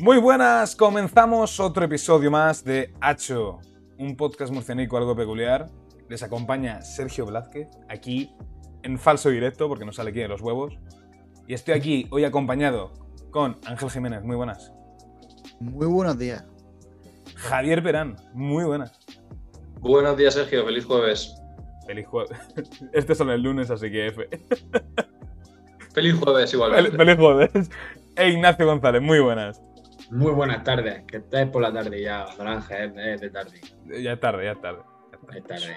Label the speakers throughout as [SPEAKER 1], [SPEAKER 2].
[SPEAKER 1] Muy buenas, comenzamos otro episodio más de Hacho, un podcast murcianico algo peculiar. Les acompaña Sergio Blázquez, aquí en falso directo, porque no sale aquí de los huevos. Y estoy aquí hoy acompañado con Ángel Jiménez, muy buenas.
[SPEAKER 2] Muy buenos días.
[SPEAKER 1] Javier Perán, muy buenas.
[SPEAKER 3] Buenos días, Sergio, feliz jueves.
[SPEAKER 1] Feliz jueves. Este son el lunes, así que F.
[SPEAKER 3] Feliz jueves, igualmente.
[SPEAKER 1] Feliz jueves. E Ignacio González, muy buenas.
[SPEAKER 4] Muy buenas tardes, que estáis por la tarde ya, Naranja, es, es de tarde.
[SPEAKER 1] Ya es tarde, ya es tarde.
[SPEAKER 4] Es tarde.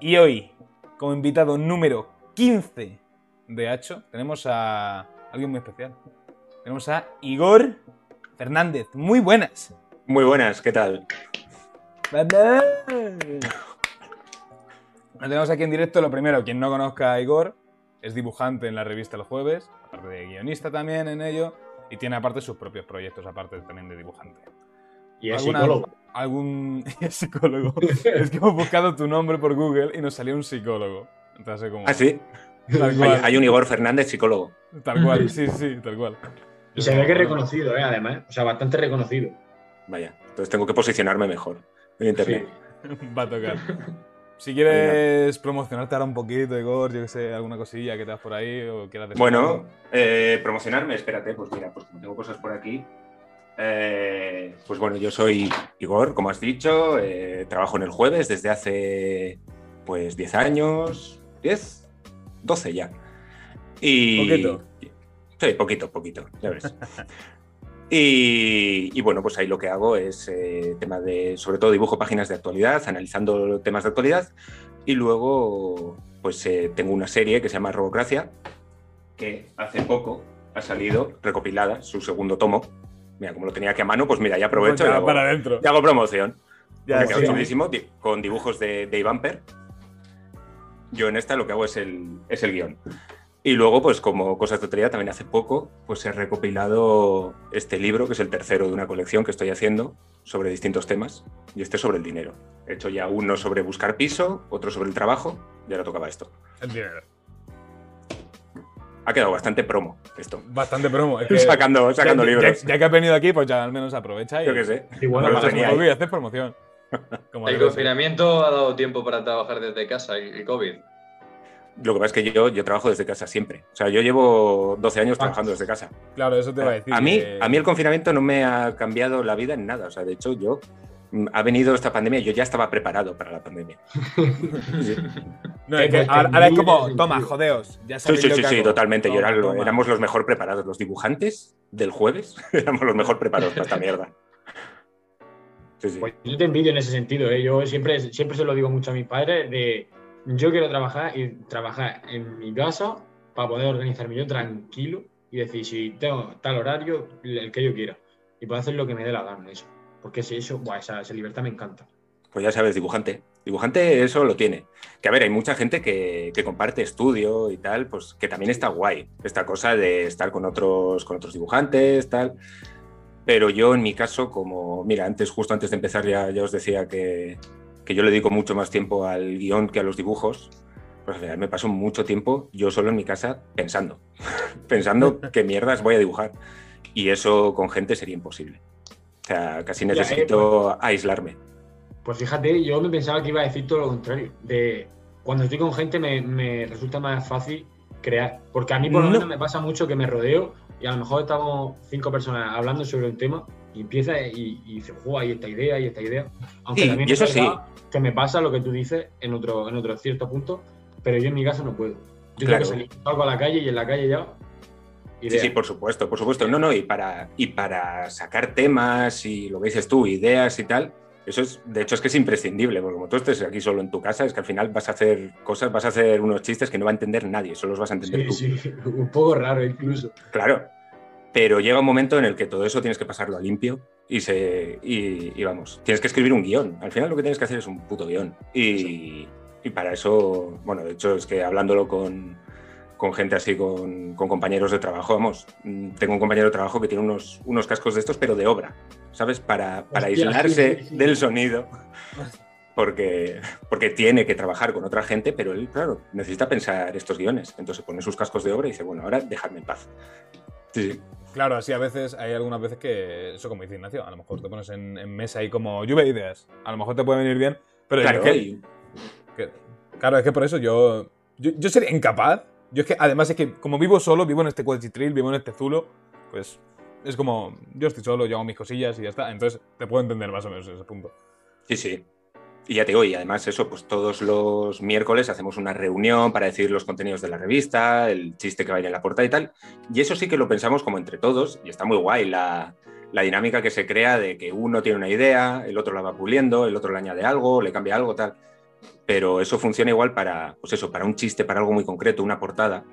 [SPEAKER 1] Y hoy, como invitado número 15 de Hacho, tenemos a alguien muy especial. Tenemos a Igor Fernández. Muy buenas.
[SPEAKER 5] Muy buenas, ¿qué tal?
[SPEAKER 1] Lo tenemos aquí en directo. Lo primero, quien no conozca a Igor, es dibujante en la revista El Jueves, aparte de guionista también en ello, y tiene aparte sus propios proyectos, aparte también de dibujante.
[SPEAKER 4] Y es
[SPEAKER 1] ¿Alguna-
[SPEAKER 4] psicólogo.
[SPEAKER 1] Algún es psicólogo. es que hemos buscado tu nombre por Google y nos salió un psicólogo. Entonces, como,
[SPEAKER 5] Ah, sí.
[SPEAKER 1] Tal
[SPEAKER 5] Hay,
[SPEAKER 1] cual.
[SPEAKER 5] hay un Igor Fernández, psicólogo.
[SPEAKER 1] Tal cual, sí, sí, tal cual.
[SPEAKER 4] Y se ve que es reconocido, ¿eh? además. O sea, bastante reconocido.
[SPEAKER 5] Vaya, entonces tengo que posicionarme mejor en internet.
[SPEAKER 1] Va a tocar. Si quieres promocionarte ahora un poquito, Igor, yo que sé, alguna cosilla que te das por ahí o quieras decir
[SPEAKER 5] Bueno, eh, promocionarme, espérate, pues mira, pues como tengo cosas por aquí. eh, pues bueno, yo soy Igor, como has dicho, eh, trabajo en el jueves desde hace pues 10 años, 10, 12 ya. Y,
[SPEAKER 1] Poquito.
[SPEAKER 5] Sí, poquito, poquito, ya ves. Y, y bueno, pues ahí lo que hago es eh, tema de, sobre todo dibujo páginas de actualidad, analizando temas de actualidad. Y luego, pues eh, tengo una serie que se llama Robocracia, que hace poco ha salido recopilada, su segundo tomo. Mira, como lo tenía aquí a mano, pues mira, ya aprovecho y hago,
[SPEAKER 1] para
[SPEAKER 5] y hago promoción.
[SPEAKER 1] Ya,
[SPEAKER 5] Me
[SPEAKER 1] sí.
[SPEAKER 5] chulísimo, con dibujos de Dave Amper. Yo en esta lo que hago es el, es el guion. Y luego, pues como cosas de también hace poco, pues he recopilado este libro, que es el tercero de una colección que estoy haciendo sobre distintos temas, y este sobre el dinero. He hecho ya uno sobre buscar piso, otro sobre el trabajo, y ahora tocaba esto.
[SPEAKER 1] El dinero.
[SPEAKER 5] Ha quedado bastante promo esto.
[SPEAKER 1] Bastante promo. es que-
[SPEAKER 5] Sacando, sacando
[SPEAKER 1] ya,
[SPEAKER 5] libros.
[SPEAKER 1] Ya, que has venido aquí, pues ya al menos aprovecha y
[SPEAKER 5] Yo qué sé. Ahí.
[SPEAKER 1] y haces promoción. Como
[SPEAKER 3] El confinamiento ha dado tiempo para trabajar desde casa y COVID.
[SPEAKER 5] Lo que pasa es que yo, yo trabajo desde casa siempre. O sea, yo llevo 12 años trabajando desde casa.
[SPEAKER 1] Claro, eso te iba a decir.
[SPEAKER 5] A mí,
[SPEAKER 1] que-
[SPEAKER 5] a mí el confinamiento no me ha cambiado la vida en nada. O sea, de hecho, yo mm, ha venido esta pandemia, yo ya estaba preparado para la pandemia. Sí,
[SPEAKER 1] No, es que
[SPEAKER 4] Porque
[SPEAKER 1] ahora, ahora es como, toma, jodeos. Ya
[SPEAKER 5] sí, sí,
[SPEAKER 1] lo
[SPEAKER 5] sí,
[SPEAKER 1] que
[SPEAKER 5] sí, totalmente. Yo era lo- éramos los mejor preparados. Los dibujantes del jueves éramos los mejor preparados para esta mierda. Sí, sí.
[SPEAKER 4] Pues yo te envidio en ese sentido, ¿eh? Yo siempre, siempre se lo digo mucho a mis padres de yo quiero trabajar y trabajar en mi casa para poder organizarme yo tranquilo y decir si tengo tal horario, el que yo quiera. Y puedo hacer lo que me dé la gana, eso. Porque si eso, buah, esa, esa libertad me encanta.
[SPEAKER 5] Pues ya sabes, dibujante. Dibujante eso lo tiene. Que a ver, hay mucha gente que, que comparte estudio y tal, pues que también está guay. Esta cosa de estar con otros, con otros dibujantes, tal. Pero yo en mi caso, como, mira, antes, justo antes de empezar ya, ya os decía que, que yo le dedico mucho más tiempo al guion que a los dibujos. Pues al final me paso mucho tiempo yo solo en mi casa pensando. pensando qué mierdas voy a dibujar. Y eso con gente sería imposible. O sea, casi
[SPEAKER 4] Ya, eh,
[SPEAKER 5] necesito aislarme.
[SPEAKER 4] Pues fíjate, yo me pensaba que iba a decir todo lo contrario. De cuando estoy con gente me, me resulta más fácil crear. Porque a mí por lo
[SPEAKER 1] No.
[SPEAKER 4] menos me pasa mucho que me rodeo y a lo mejor estamos cinco personas hablando sobre un tema y empieza y, y dice, "Buah, hay esta idea, hay esta idea. Aunque
[SPEAKER 5] Sí,
[SPEAKER 4] también
[SPEAKER 5] y eso
[SPEAKER 4] es verdad que me pasa lo que tú dices en otro, en otro cierto punto, pero yo en mi caso no puedo. Yo
[SPEAKER 5] Claro.
[SPEAKER 4] tengo que salir, salgo a la calle y en la calle ya.
[SPEAKER 5] Sí, sí, por supuesto, por supuesto. No, no, y para, y para sacar temas y lo que dices tú, ideas y tal, eso es, de hecho, es que es imprescindible, porque como tú estés aquí solo en tu casa, es que al final vas a hacer cosas, vas a hacer unos chistes que no va a entender nadie, solo los vas a entender
[SPEAKER 4] Sí,
[SPEAKER 5] tú.
[SPEAKER 4] sí, un poco raro incluso.
[SPEAKER 5] Claro. Pero llega un momento en el que todo eso tienes que pasarlo a limpio y, se, y, y vamos, tienes que escribir un guion. Al final lo que tienes que hacer es un puto guion. Y, y para eso, bueno, de hecho es que hablándolo con, con gente así, con, con compañeros de trabajo, vamos, mm, tengo un compañero de trabajo que tiene unos, unos cascos de estos, pero de obra, ¿sabes? Para, para
[SPEAKER 4] Hostia,
[SPEAKER 5] aislarse
[SPEAKER 4] sí, sí, sí.
[SPEAKER 5] del sonido. Porque, porque tiene que trabajar con otra gente, pero él, claro, necesita pensar estos guiones. Entonces pone sus cascos de obra y dice, bueno, ahora dejadme en paz. Sí, sí.
[SPEAKER 1] Claro, así a veces, hay algunas veces que, eso como dice Ignacio, a lo mejor te pones en, en mesa ahí como lluvia de ideas. A lo mejor te puede venir bien, pero
[SPEAKER 5] Claro,
[SPEAKER 1] es que,
[SPEAKER 5] y-
[SPEAKER 1] que- claro, es que por eso yo, yo, yo sería incapaz. Yo es que, además es que como vivo solo, vivo en este cuachitril, vivo en este zulo, pues es como, yo estoy solo, yo hago mis cosillas y ya está. Entonces te puedo entender más o menos ese punto.
[SPEAKER 5] Sí, sí. Y ya te digo, y además eso, pues todos los miércoles hacemos una reunión para decir los contenidos de la revista, el chiste que va a ir en la portada y tal. Y eso sí que lo pensamos como entre todos y está muy guay la, la dinámica que se crea de que uno tiene una idea, el otro la va puliendo, el otro le añade algo, le cambia algo, tal. Pero eso funciona igual para, pues eso, para un chiste, para algo muy concreto, una portada,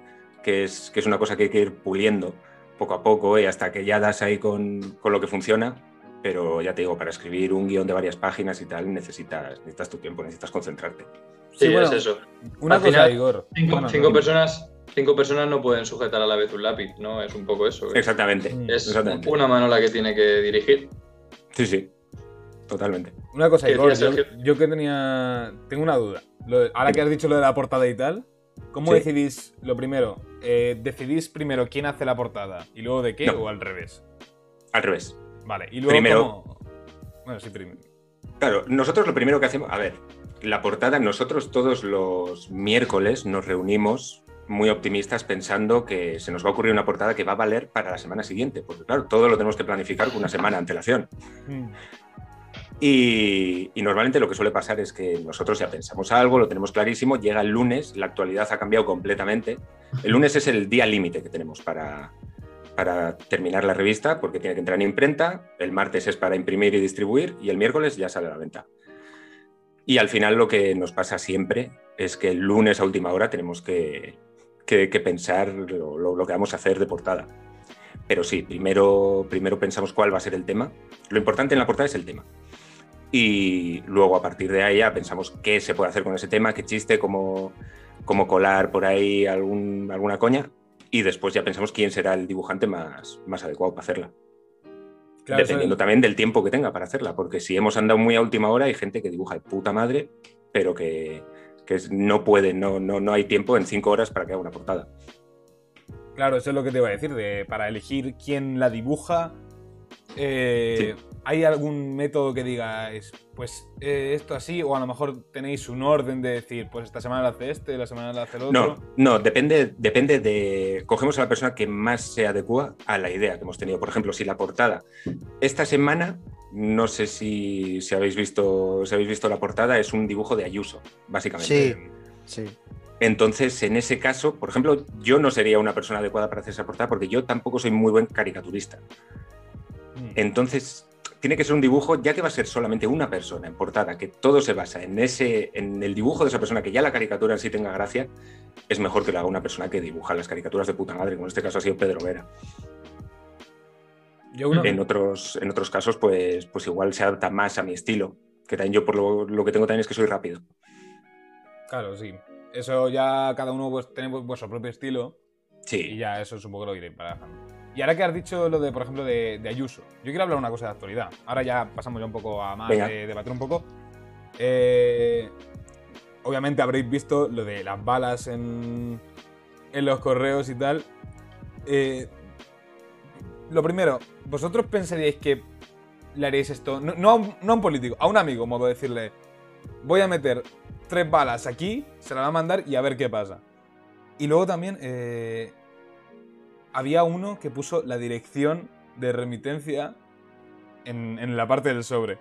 [SPEAKER 5] que es, que es una cosa que hay que ir puliendo poco a poco y hasta que ya das ahí con, con lo que funciona. Pero ya te digo, para escribir un guion de varias páginas y tal, necesitas, necesitas tu tiempo, necesitas concentrarte.
[SPEAKER 3] Sí,
[SPEAKER 1] Sí, bueno,
[SPEAKER 3] es eso.
[SPEAKER 1] Una
[SPEAKER 3] Al
[SPEAKER 1] cosa,
[SPEAKER 3] final,
[SPEAKER 1] Igor.
[SPEAKER 3] Cinco,
[SPEAKER 1] Bueno,
[SPEAKER 3] cinco
[SPEAKER 1] no.
[SPEAKER 3] personas, cinco personas no pueden sujetar a la vez un lápiz, ¿no? Es un poco eso. Es,
[SPEAKER 5] Exactamente.
[SPEAKER 1] Mm.
[SPEAKER 3] es
[SPEAKER 5] exactamente.
[SPEAKER 3] una mano la que tiene que dirigir.
[SPEAKER 5] Sí, sí. Totalmente.
[SPEAKER 1] Una cosa,
[SPEAKER 3] ¿Qué
[SPEAKER 1] Igor, yo, que tenía. Tengo una duda. De- ahora que has dicho lo de la portada y tal, ¿cómo
[SPEAKER 5] Sí.
[SPEAKER 1] decidís lo primero? Eh, ¿Decidís primero quién hace la portada y luego de qué
[SPEAKER 5] No.
[SPEAKER 1] o al revés?
[SPEAKER 5] Al revés.
[SPEAKER 1] Vale, y luego.
[SPEAKER 5] Primero-
[SPEAKER 1] cómo- Bueno, sí, primero.
[SPEAKER 5] Claro, nosotros lo primero que hacemos, a ver, la portada, nosotros todos los miércoles nos reunimos muy optimistas pensando que se nos va a ocurrir una portada que va a valer para la semana siguiente, porque claro, todo lo tenemos que planificar con una semana de antelación.
[SPEAKER 1] Mm.
[SPEAKER 5] Y, y normalmente lo que suele pasar es que nosotros ya pensamos algo, lo tenemos clarísimo, llega el lunes, la actualidad ha cambiado completamente. El lunes es el día límite que tenemos para, para terminar la revista, porque tiene que entrar en imprenta, el martes es para imprimir y distribuir y el miércoles ya sale a la venta. Y al final lo que nos pasa siempre es que el lunes a última hora tenemos que, que- pensar lo, lo- lo que vamos a hacer de portada. Pero sí, primero, primero pensamos cuál va a ser el tema. Lo importante en la portada es el tema. Y luego a partir de ahí ya pensamos qué se puede hacer con ese tema, qué chiste, cómo, cómo colar por ahí algún, alguna coña. Y después ya pensamos quién será el dibujante más, más adecuado para hacerla.
[SPEAKER 1] Claro,
[SPEAKER 5] Dependiendo también del tiempo que tenga para hacerla. Porque si hemos andado muy a última hora, hay gente que dibuja de puta madre, pero que, que no puede, no, no, no hay tiempo en cinco horas para que haga una portada.
[SPEAKER 1] Claro, eso es lo que te iba a decir, de, para elegir quién la dibuja. eh, ¿Hay algún método que digáis, pues eh, esto así? O a lo mejor tenéis un orden de decir, pues esta semana la hace este, la semana la hace el otro.
[SPEAKER 5] No, no, depende, depende de. Cogemos a la persona que más se adecua a la idea que hemos tenido. Por ejemplo, si la portada esta semana, no sé si, si habéis visto, si habéis visto la portada, es un dibujo de Ayuso, básicamente.
[SPEAKER 2] Sí. Sí.
[SPEAKER 5] Entonces, en ese caso, por ejemplo, yo no sería una persona adecuada para hacer esa portada porque yo tampoco soy muy buen caricaturista.
[SPEAKER 1] Mm.
[SPEAKER 5] Entonces, tiene que ser un dibujo, ya que va a ser solamente una persona en portada, que todo se basa en ese, en el dibujo de esa persona, que ya la caricatura en sí tenga gracia, es mejor que lo haga una persona que dibuja las caricaturas de puta madre, como en este caso ha sido Pedro Vera.
[SPEAKER 1] Yo uno-
[SPEAKER 5] En otros, en otros casos, pues, pues igual se adapta más a mi estilo, que también yo por lo, lo que tengo también es que soy rápido.
[SPEAKER 1] Claro, sí. Eso ya cada uno pues, tiene vu- vuestro propio estilo y
[SPEAKER 5] Sí,
[SPEAKER 1] ya eso es un poco lo iré barajando. Y ahora que has dicho lo de, por ejemplo, de, de Ayuso, yo quiero hablar una cosa de actualidad. Ahora ya pasamos ya un poco a más
[SPEAKER 5] Venga.
[SPEAKER 1] de debatir un poco. Eh, obviamente habréis visto lo de las balas en, en los correos y tal. Eh, lo primero, ¿vosotros pensaríais que le haréis esto? No, no a un, no a un político, a un amigo, modo de decirle, voy a meter tres balas aquí, se la va a mandar y a ver qué pasa. Y luego también eh, había uno que puso la dirección de remitencia en, en la parte del sobre.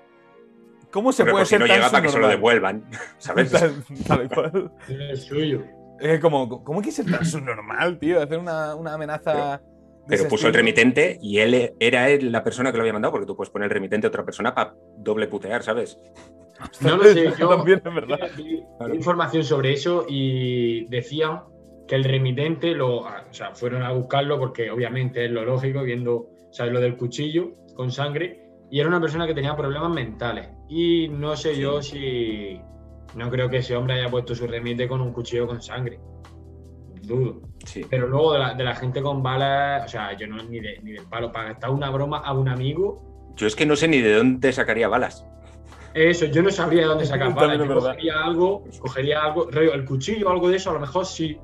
[SPEAKER 1] ¿Cómo se puede
[SPEAKER 5] por si
[SPEAKER 1] ser
[SPEAKER 5] no
[SPEAKER 1] tan
[SPEAKER 5] llega para que se lo devuelvan, ¿sabes?
[SPEAKER 1] Tal- tal cual.
[SPEAKER 4] Es suyo.
[SPEAKER 1] Es como, ¿cómo que ser tan subnormal, tío? Hacer una, una amenaza.
[SPEAKER 5] Pero puso el remitente y él era él la persona que lo había mandado, porque tú puedes poner el remitente a otra persona para doble putear, ¿sabes?
[SPEAKER 4] No lo sé, yo
[SPEAKER 1] También es verdad.
[SPEAKER 4] vi vi información sobre eso y decían que el remitente lo, o sea, fueron a buscarlo porque obviamente es lo lógico, viendo, ¿sabes? Lo del cuchillo con sangre, y era una persona que tenía problemas mentales. Y no sé yo si, no creo que ese hombre haya puesto su remite con un cuchillo con sangre. Dudo.
[SPEAKER 5] Sí.
[SPEAKER 4] Pero luego de la, de la gente con balas, o sea, yo no ni de, ni de palo, para gastar una broma a un amigo,
[SPEAKER 5] Yo es que no sé ni de dónde sacaría balas.
[SPEAKER 4] Eso, yo no sabría de dónde sacar balas. Yo cogería algo, cogería algo, el cuchillo o algo de eso, a lo mejor sí.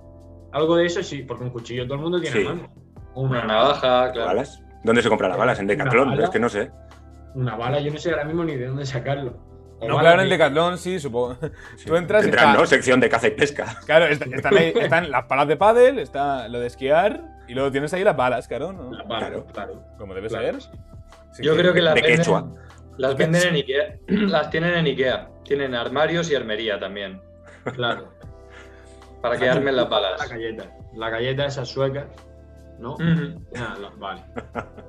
[SPEAKER 4] Algo de eso sí, porque un cuchillo todo el mundo tiene
[SPEAKER 5] Sí.
[SPEAKER 4] mano.
[SPEAKER 3] Una navaja, claro.
[SPEAKER 5] ¿Balas? ¿Dónde se compran las balas? En
[SPEAKER 4] ¿Una
[SPEAKER 5] Decathlon,
[SPEAKER 4] bala?
[SPEAKER 5] es que no sé.
[SPEAKER 4] Una bala, yo no sé ahora mismo ni de dónde sacarlo. O
[SPEAKER 1] No,
[SPEAKER 4] bala
[SPEAKER 1] claro, en
[SPEAKER 4] de-
[SPEAKER 1] Decathlon sí, supongo.
[SPEAKER 5] Sí.
[SPEAKER 1] Tú entras y
[SPEAKER 5] Tendrán,
[SPEAKER 1] está-
[SPEAKER 5] ¿no? Sección de caza y pesca.
[SPEAKER 1] Claro, est- están, ahí- están las palas de pádel, está lo de esquiar y luego tienes ahí las balas, claro, ¿no?
[SPEAKER 4] La bala,
[SPEAKER 5] Claro.
[SPEAKER 4] claro.
[SPEAKER 1] Como debe
[SPEAKER 4] Claro.
[SPEAKER 1] ser. Sí
[SPEAKER 3] Yo creo que las
[SPEAKER 5] de
[SPEAKER 3] venden,
[SPEAKER 5] quechua.
[SPEAKER 3] las venden en Ikea. Las tienen en Ikea. Tienen armarios y armería también.
[SPEAKER 4] Claro.
[SPEAKER 3] Para que armen las
[SPEAKER 4] La
[SPEAKER 3] balas.
[SPEAKER 4] galleta. La galleta esa sueca, ¿no? No, vale.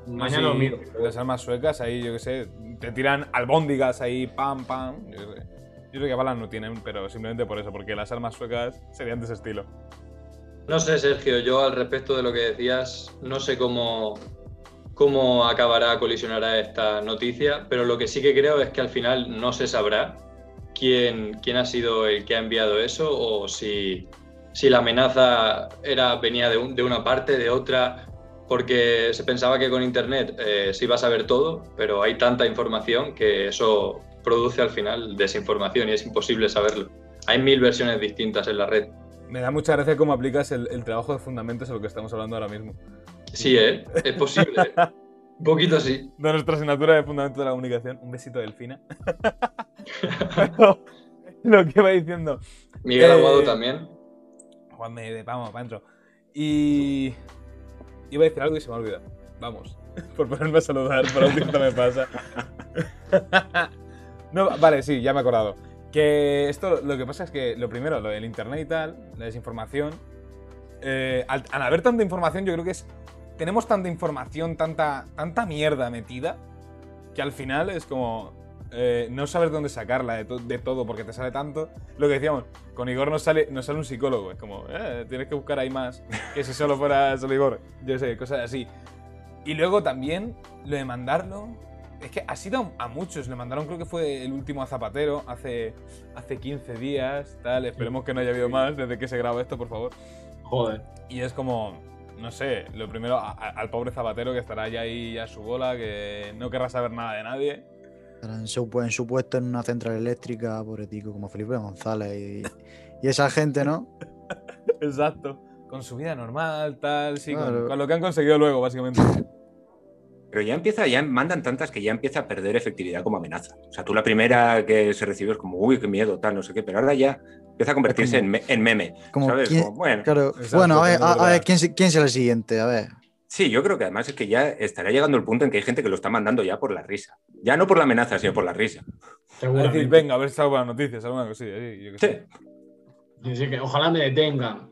[SPEAKER 1] No,
[SPEAKER 4] Mañana
[SPEAKER 1] sí,
[SPEAKER 4] lo miro.
[SPEAKER 1] Las armas suecas ahí, yo qué sé, te tiran albóndigas ahí, pam, pam. Yo, sé. Yo creo que balas no tienen, pero simplemente por eso, porque las armas suecas serían de ese estilo.
[SPEAKER 3] No sé, Sergio, yo al respecto de lo que decías, no sé cómo, cómo acabará, colisionará esta noticia, pero lo que sí que creo es que al final no se sabrá quién, quién ha sido el que ha enviado eso o si, si la amenaza era, venía de, un- de una parte, de otra, porque se pensaba que con Internet eh, se iba a saber todo, pero hay tanta información que eso produce al final desinformación y es imposible saberlo. Hay mil versiones distintas en la red.
[SPEAKER 1] Me da mucha gracia cómo aplicas el, el trabajo de fundamentos a lo que estamos hablando ahora mismo.
[SPEAKER 3] Sí, ¿eh? Es posible. Un poquito sí.
[SPEAKER 1] De nuestra asignatura de fundamentos de la comunicación. Un besito, Delfina. Lo que iba diciendo.
[SPEAKER 3] Miguel
[SPEAKER 1] Eh,
[SPEAKER 3] Aguado también.
[SPEAKER 1] Juanme, de- vamos, para adentro. Y. Iba a decir algo y se me ha olvidado. Vamos. Por ponerme a saludar, por autista me pasa. no, vale, sí, ya me he acordado. Que esto lo que pasa es que lo primero, lo del internet y tal, la desinformación. eh, al, al haber tanta información, yo creo que es. Tenemos tanta información, tanta, tanta mierda metida, que al final es como. Eh, no saber dónde sacarla de, to- de todo porque te sale tanto. Lo que decíamos, con Igor nos sale, nos sale un psicólogo. Es como, eh, tienes que buscar ahí más que si solo fuera solo Igor. Yo sé, cosas así. Y luego también lo de mandarlo. Es que ha sido a muchos. Le mandaron, creo que fue el último a Zapatero hace, hace 15 días. Tal. Esperemos que no haya habido más desde que se graba esto, por favor.
[SPEAKER 4] Joder.
[SPEAKER 1] Y es como, no sé, lo primero a- a- al pobre Zapatero que estará ya ahí a su bola, que no querrá saber nada de nadie.
[SPEAKER 2] Pero En su, en su puesto en una central eléctrica, pobretico, como Felipe González y, y esa gente, ¿no?
[SPEAKER 1] Exacto. Con su vida normal, tal, sí, con-
[SPEAKER 2] Claro.
[SPEAKER 1] con lo que han conseguido luego, básicamente.
[SPEAKER 5] Pero ya empieza, ya mandan tantas que ya empieza a perder efectividad como amenaza. O sea, tú la primera que se recibió es como, uy, qué miedo, tal, no sé qué, pero ahora ya empieza a convertirse
[SPEAKER 2] como-
[SPEAKER 5] en, me- en meme.
[SPEAKER 2] Como
[SPEAKER 5] ¿Sabes?
[SPEAKER 2] quién-
[SPEAKER 5] Como, bueno,
[SPEAKER 2] Claro.
[SPEAKER 1] Exacto,
[SPEAKER 2] bueno, a ver, a, a ver. ¿quién, se- quién será el siguiente? A ver.
[SPEAKER 5] Sí, yo creo que además es que ya estará llegando el punto en que hay gente que lo está mandando ya por la risa. Ya no por la amenaza, sino por la risa.
[SPEAKER 1] Decir, venga, a ver si salgo buenas noticias, alguna cosilla. sí, yo qué
[SPEAKER 5] Sí.
[SPEAKER 1] sé.
[SPEAKER 4] Que ojalá me detengan.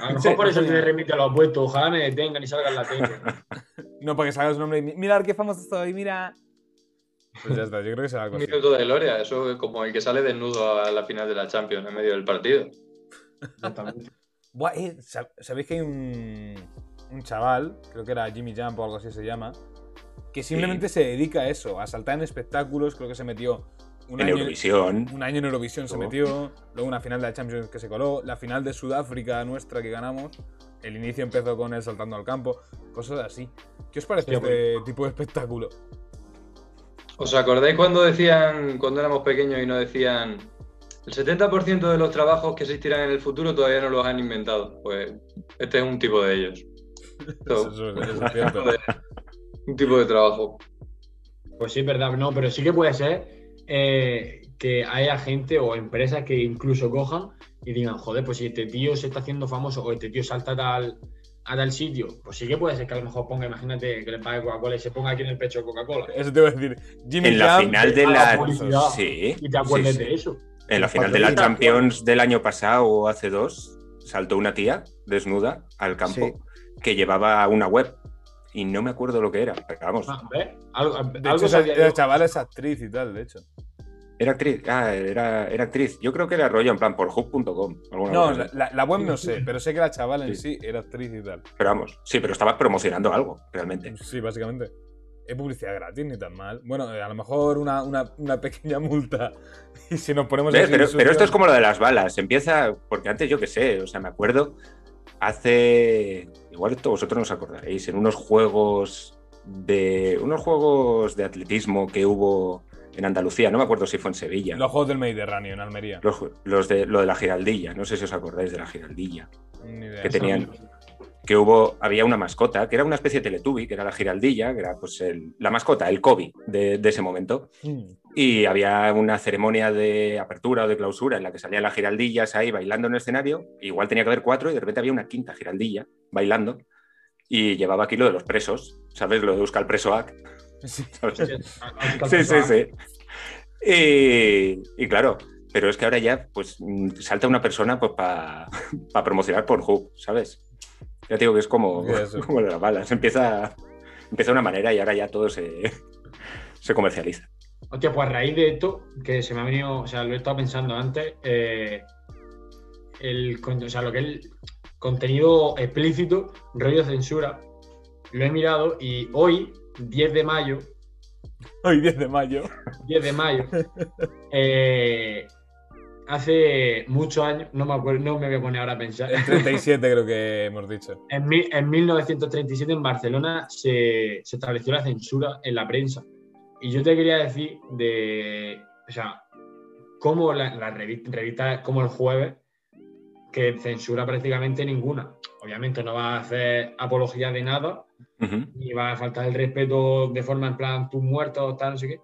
[SPEAKER 4] A lo mejor
[SPEAKER 5] Sí.
[SPEAKER 4] por eso se remite a lo opuesto. Ojalá me detengan y salgan la tele.
[SPEAKER 1] No, para que salga su nombre y mi- mirar qué famoso estoy, mira. Pues ya está, yo creo que será algo
[SPEAKER 3] Un minuto de gloria, eso es como el que sale desnudo a la final de la Champions en medio del partido.
[SPEAKER 4] Exactamente.
[SPEAKER 1] Buah, eh, sab- ¿Sabéis que hay un, un chaval, creo que era Jimmy Jump o algo así se llama, que simplemente se dedica a eso, a saltar en espectáculos, creo que se metió un
[SPEAKER 5] en
[SPEAKER 1] año,
[SPEAKER 5] Eurovisión.
[SPEAKER 1] un año en Eurovisión se metió, luego una final de la Champions que se coló, la final de Sudáfrica nuestra que ganamos, el inicio empezó con él saltando al campo, cosas así. ¿Qué os parece
[SPEAKER 4] Sí,
[SPEAKER 1] este tipo de espectáculo?
[SPEAKER 3] ¿Os acordáis cuando decían, cuando éramos pequeños y nos decían, el 70% de los trabajos que existirán en el futuro todavía no los han inventado? Pues este es un tipo de ellos.
[SPEAKER 1] Eso, eso- eso es cierto.
[SPEAKER 3] un tipo de trabajo.
[SPEAKER 4] Pues sí, es verdad. No, pero sí que puede ser eh, que haya gente o empresas que incluso cojan y digan, joder, pues si este tío se está haciendo famoso o este tío salta a tal, a tal sitio, pues sí que puede ser que a lo mejor ponga, imagínate, que le pague Coca-Cola y se ponga aquí en el pecho Coca-Cola.
[SPEAKER 1] Eso te iba a decir. Jimmy
[SPEAKER 5] En la final de la.
[SPEAKER 4] la publicidad.
[SPEAKER 5] Sí.
[SPEAKER 4] Y te acuerdes
[SPEAKER 5] sí, sí.
[SPEAKER 4] de eso.
[SPEAKER 5] En la final de la. Champions del año pasado o hace dos, saltó una tía desnuda al campo
[SPEAKER 2] Sí.
[SPEAKER 5] Que llevaba una web. Y no me acuerdo lo que era. Pero vamos,
[SPEAKER 4] Ah, yo.
[SPEAKER 1] chavala es actriz y tal, de hecho.
[SPEAKER 5] era actriz. Ah, era, era actriz. Yo creo que era rollo en plan por hook.com. alguna
[SPEAKER 1] No, la,
[SPEAKER 5] así.
[SPEAKER 1] la- la web no sé, pero sé que la chavala en
[SPEAKER 5] Sí.
[SPEAKER 1] sí era actriz y tal.
[SPEAKER 5] Pero vamos, sí, pero estaba promocionando algo, realmente.
[SPEAKER 1] Sí, básicamente. Es publicidad gratis, ni tan mal. Bueno, eh, a lo mejor una, una- una pequeña multa. Y si nos ponemos
[SPEAKER 5] Pero,
[SPEAKER 1] sucios-
[SPEAKER 5] pero esto es como lo de las balas. Empieza, porque antes yo qué sé, o sea, me acuerdo hace, igual esto vosotros no os acordaréis, en unos juegos de, unos juegos de atletismo que hubo en Andalucía, no me acuerdo si fue en Sevilla.
[SPEAKER 1] Los juegos del Mediterráneo, en Almería.
[SPEAKER 5] Los, los de, lo de la giraldilla, no sé si os acordáis de la giraldilla.
[SPEAKER 1] Ni idea.
[SPEAKER 5] que tenían- que hubo, había una mascota, que era una especie de Teletubby, que era la Giraldilla, que era pues el- la mascota, el Kobe de, de ese momento.
[SPEAKER 1] Mm.
[SPEAKER 5] Y había una ceremonia de apertura o de clausura en la que salían las giraldillas ahí bailando en el escenario. Igual tenía que haber cuatro y de repente había una quinta giraldilla bailando. Y llevaba aquí lo de los presos, ¿sabes? Lo de Euskal.
[SPEAKER 1] Sí.
[SPEAKER 5] ¿sabes?
[SPEAKER 4] Sí,
[SPEAKER 5] Sí, sí, sí. Y, y claro, pero es que ahora ya pues salta una persona pues para promocionar Pornhub, ¿sabes? Ya te digo que es como, como las balas. Empieza, empieza de una manera y ahora ya todo se, se comercializa.
[SPEAKER 4] Hostia, pues a raíz de esto, que se me ha venido, o sea, lo he estado pensando antes, eh, el, o sea, lo que es el contenido explícito, rollo censura, lo he mirado y hoy, 10 de mayo,
[SPEAKER 1] Hoy 10 de mayo.
[SPEAKER 4] 10 de mayo, eh, hace muchos años, no me acuerdo, no me voy a poner ahora a pensar.
[SPEAKER 1] El 37 creo que hemos dicho.
[SPEAKER 4] En, en 1937 en Barcelona se, se estableció la censura en la prensa. Y yo te quería decir de, o sea, cómo la, la revi- revista, como el jueves, que censura prácticamente ninguna. Obviamente no va a hacer apología de nada, ni va a faltar el respeto de forma en plan, tú muerto, tal, no sé qué.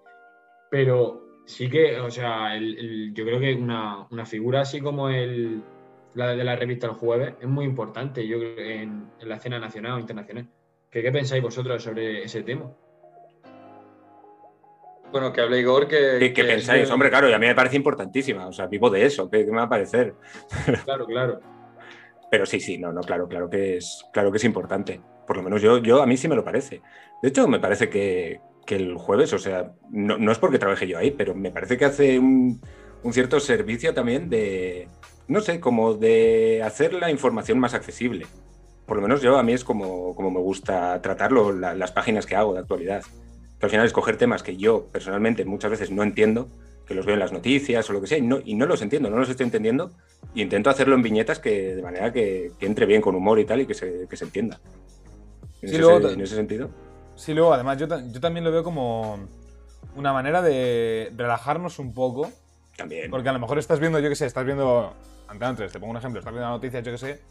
[SPEAKER 4] Pero sí que, o sea, el- el- yo creo que una, una figura así como el, la de la revista El Jueves es muy importante, yo creo, en, en la escena nacional o internacional. ¿Qué, qué pensáis vosotros sobre ese tema?
[SPEAKER 3] Bueno, que hable Igor, que...
[SPEAKER 5] ¿Qué, qué
[SPEAKER 3] que-
[SPEAKER 5] pensáis? Hombre, claro, y a mí me parece importantísima. O sea, vivo de eso. ¿Qué, qué me va a parecer?
[SPEAKER 4] Claro, claro.
[SPEAKER 5] Pero sí, sí, no, no, claro, claro que es, claro que es importante. Por lo menos yo, yo a mí sí me lo parece. De hecho, me parece que, que el jueves, o sea, no, no es porque trabaje yo ahí, pero me parece que hace un, un cierto servicio también de, no sé, como de hacer la información más accesible. Por lo menos yo a mí es como, como me gusta tratarlo, la- las páginas que hago de actualidad. Que al final escoger temas que yo personalmente muchas veces no entiendo, que los veo en las noticias o lo que sea, y no, y no los entiendo, no los estoy entendiendo, y intento hacerlo en viñetas que de manera que, que entre bien con humor y tal y que se, que se entienda. En,
[SPEAKER 1] Sí,
[SPEAKER 5] ese,
[SPEAKER 1] luego-
[SPEAKER 5] en ese sentido.
[SPEAKER 1] Sí, luego además yo, yo también lo veo como una manera de relajarnos un poco.
[SPEAKER 5] También.
[SPEAKER 1] Porque a lo mejor estás viendo, yo qué sé, estás viendo Antena 3, te pongo un ejemplo, estás viendo la noticia, yo qué sé,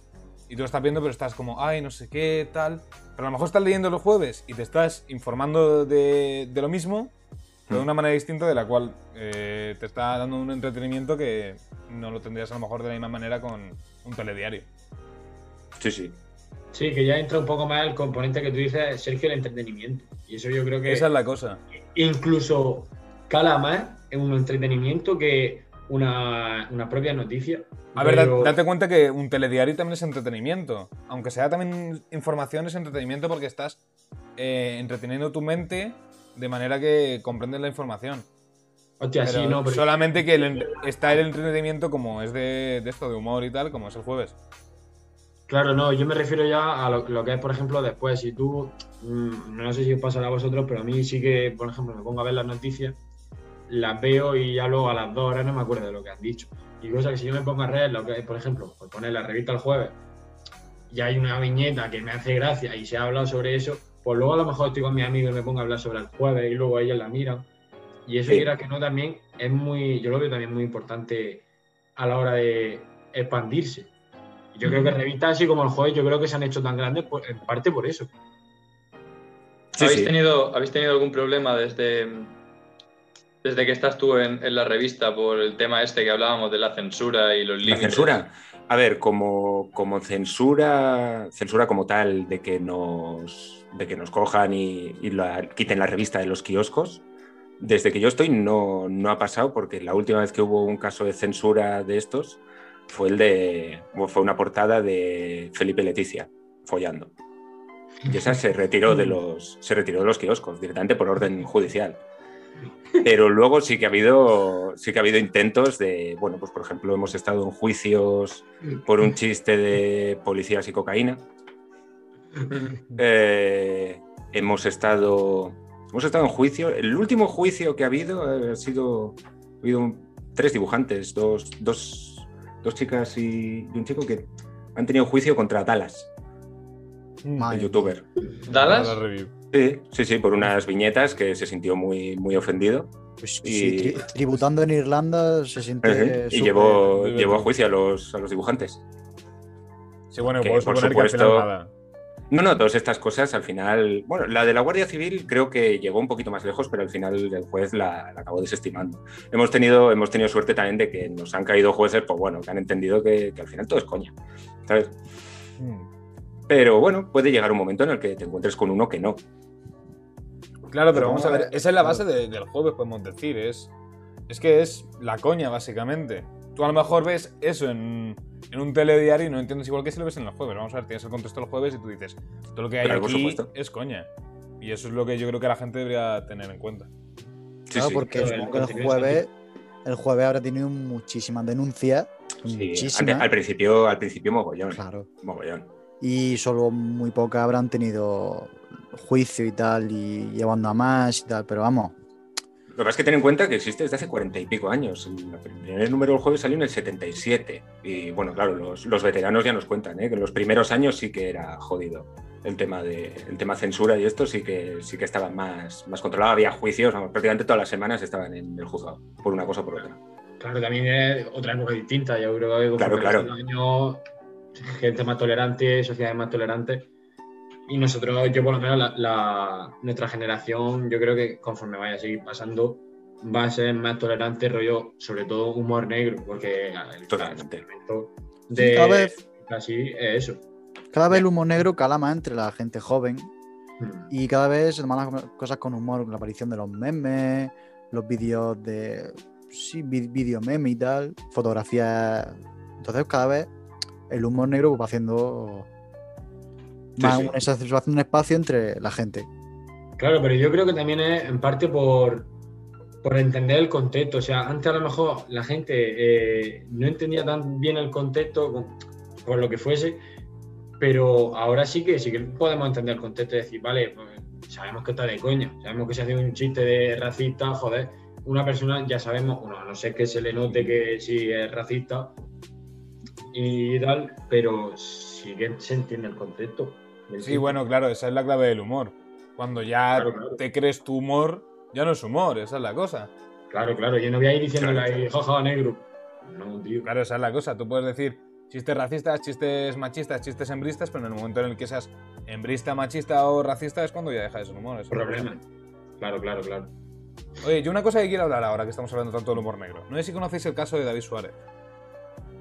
[SPEAKER 1] y tú lo estás viendo, pero estás como, ay, no sé qué, tal. Pero a lo mejor estás leyendo los jueves y te estás informando de, de lo mismo, pero de una manera distinta de la cual eh, te está dando un entretenimiento que no lo tendrías a lo mejor de la misma manera con un telediario.
[SPEAKER 5] Sí, sí.
[SPEAKER 4] Sí, que ya entra un poco más el componente que tú dices, Sergio, el entretenimiento. Y eso yo creo que
[SPEAKER 1] Esa es la cosa.
[SPEAKER 4] incluso cala más en un entretenimiento que una, una propia noticia.
[SPEAKER 1] A ver,
[SPEAKER 4] Pero-
[SPEAKER 1] date cuenta que un telediario también es entretenimiento. Aunque sea también información, es entretenimiento porque estás eh, entreteniendo tu mente de manera que comprendes la información.
[SPEAKER 4] Hostia, sí, no, pero
[SPEAKER 1] solamente que el está el entretenimiento como es de, de esto, de humor y tal, como es el jueves.
[SPEAKER 4] Claro, no, yo me refiero ya a lo, lo que es, por ejemplo, después. Si tú, mm, no sé si os pasará a vosotros, pero a mí sí que, por ejemplo, me pongo a ver las noticias, las veo y ya luego a las dos horas no me acuerdo de lo que han dicho. Y cosa que si yo me pongo a leer, lo que, por ejemplo, por poner la revista el jueves, y hay una viñeta que me hace gracia y se ha hablado sobre eso, pues luego a lo mejor estoy con mis amigos y me pongo a hablar sobre el jueves y luego ellos la miran. Y eso,
[SPEAKER 5] Sí.
[SPEAKER 4] quiera que no, también es muy, yo lo veo también muy importante a la hora de expandirse. Y Yo creo que revistas así como el jueves, yo creo que se han hecho tan grandes pues, en parte por eso.
[SPEAKER 5] Sí,
[SPEAKER 3] ¿Habéis,
[SPEAKER 5] sí.
[SPEAKER 3] Tenido, ¿Habéis tenido algún problema desde, desde que estás tú en, en la revista por el tema este que hablábamos de la censura y los
[SPEAKER 5] La
[SPEAKER 3] límites?
[SPEAKER 5] censura. A ver, como, como censura, censura como tal, de que nos, de que nos cojan y, y la- quiten la revista de los kioscos, desde que yo estoy no, no ha pasado, porque la última vez que hubo un caso de censura de estos fue el de. fue una portada de Felipe Leticia, follando. Y esa se retiró de los, se retiró de los kioscos, directamente por orden judicial. Pero luego sí que ha habido, sí que ha habido intentos de, bueno, pues por ejemplo, hemos estado en juicios por un chiste de policías y cocaína. Eh, hemos estado, hemos estado en juicio. El último juicio que ha habido eh, ha sido, ha habido un- tres dibujantes, dos, dos, dos chicas y, y un chico que han tenido juicio contra Dallas, el youtuber.
[SPEAKER 3] ¿Dallas?
[SPEAKER 5] Sí, sí, sí, por unas viñetas que se sintió muy, muy ofendido.
[SPEAKER 2] Pues,
[SPEAKER 5] Y-
[SPEAKER 2] sí, tri- tributando en Irlanda se siente.
[SPEAKER 5] Y llevó, llevó a juicio a los, a los dibujantes.
[SPEAKER 1] Sí, bueno,
[SPEAKER 5] Que, por
[SPEAKER 1] suponer que al
[SPEAKER 5] supuesto-
[SPEAKER 1] final nada.
[SPEAKER 5] No, no, todas estas cosas al final. Bueno, la de la Guardia Civil creo que llegó un poquito más lejos, pero al final el juez la, la acabó desestimando. Hemos tenido, hemos tenido suerte también de que nos han caído jueces, pues bueno, que han entendido que, que al final todo es coña. ¿Sabes?
[SPEAKER 1] Mm.
[SPEAKER 5] Pero bueno, puede llegar un momento en el que te encuentres con uno que no.
[SPEAKER 1] Claro, pero
[SPEAKER 2] Pero
[SPEAKER 1] vamos a ver, esa es la base de- del jueves, podemos decir. Es, es que es la coña, básicamente. Tú a lo mejor ves eso en, en un telediario y no entiendes igual que si lo ves en el jueves. Vamos a ver, tienes el contexto del jueves y tú dices, todo lo que hay
[SPEAKER 5] Claro,
[SPEAKER 1] aquí es coña. Y eso es lo que yo creo que la gente debería tener en cuenta.
[SPEAKER 5] Sí,
[SPEAKER 2] Claro,
[SPEAKER 5] sí.
[SPEAKER 2] porque supongo
[SPEAKER 4] el
[SPEAKER 2] que el
[SPEAKER 4] contenido
[SPEAKER 2] jueves, el jueves habrá tenido muchísimas denuncias.
[SPEAKER 5] Sí, al,
[SPEAKER 2] muchísimas.
[SPEAKER 5] al principio, al principio mogollón.
[SPEAKER 2] Claro.
[SPEAKER 5] Mogollón.
[SPEAKER 2] Y solo muy pocas habrán tenido juicio y tal, y llevando a más y tal. Pero vamos,
[SPEAKER 5] Lo que pasa es que ten en cuenta que existe desde hace cuarenta y pico años. El primer número del jueves salió en el 77. Y bueno, claro, los, los veteranos ya nos cuentan, ¿eh? que en los primeros años sí que era jodido. El tema de el tema censura y esto sí que sí que estaba más, más controlado. Había juicios, vamos, prácticamente todas las semanas estaban en el juzgado, por una cosa o por otra.
[SPEAKER 4] Claro, también es otra época distinta. Yo creo que
[SPEAKER 5] Claro, claro.
[SPEAKER 4] años, gente más tolerante, sociedades más tolerantes. Y nosotros, yo por lo menos, la, la- nuestra generación, yo creo que conforme vaya a seguir pasando, va a ser más tolerante, rollo, sobre todo humor negro, porque el
[SPEAKER 5] Totalmente.
[SPEAKER 4] elemento
[SPEAKER 2] Sí,
[SPEAKER 4] de
[SPEAKER 2] cada vez-
[SPEAKER 4] así es eso.
[SPEAKER 2] cada vez el humor negro cala más entre la gente joven.
[SPEAKER 4] Mm.
[SPEAKER 2] Y cada vez se toman las cosas con humor, la aparición de los memes, los vídeos de. Sí, vi- vídeo meme y tal, fotografías. Entonces, cada vez el humor negro pues, va haciendo.
[SPEAKER 5] Sí,
[SPEAKER 2] más
[SPEAKER 5] sí.
[SPEAKER 2] un- espacio entre la gente.
[SPEAKER 4] Claro, pero yo creo que también es en parte por, por entender el contexto. O sea, antes a lo mejor la gente eh, no entendía tan bien el contexto con- por lo que fuese, pero ahora sí que sí que podemos entender el contexto y decir, vale, pues sabemos que está de coña, sabemos que se hace un chiste de racista, joder, una persona ya sabemos, bueno, a no sé que se le note que sí es racista y tal, pero sí que se entiende el contexto. del
[SPEAKER 1] Sí, bueno, claro, esa es la clave del humor. Cuando ya
[SPEAKER 4] Claro, claro.
[SPEAKER 1] te crees tu humor, ya no es humor, esa es la cosa.
[SPEAKER 4] Claro, claro, yo no voy a ir diciéndole
[SPEAKER 5] Claro,
[SPEAKER 4] ahí, jaja, negro. No, tío.
[SPEAKER 1] Claro, esa es la cosa. Tú puedes decir chistes racistas, chistes machistas, chistes hembristas, pero en el momento en el que seas hembrista, machista o racista es cuando ya deja de ser humor. es
[SPEAKER 4] Problema. Claro, claro, claro.
[SPEAKER 1] Oye, yo una cosa que quiero hablar ahora que estamos hablando tanto del humor negro. No sé si conocéis el caso de David Suárez.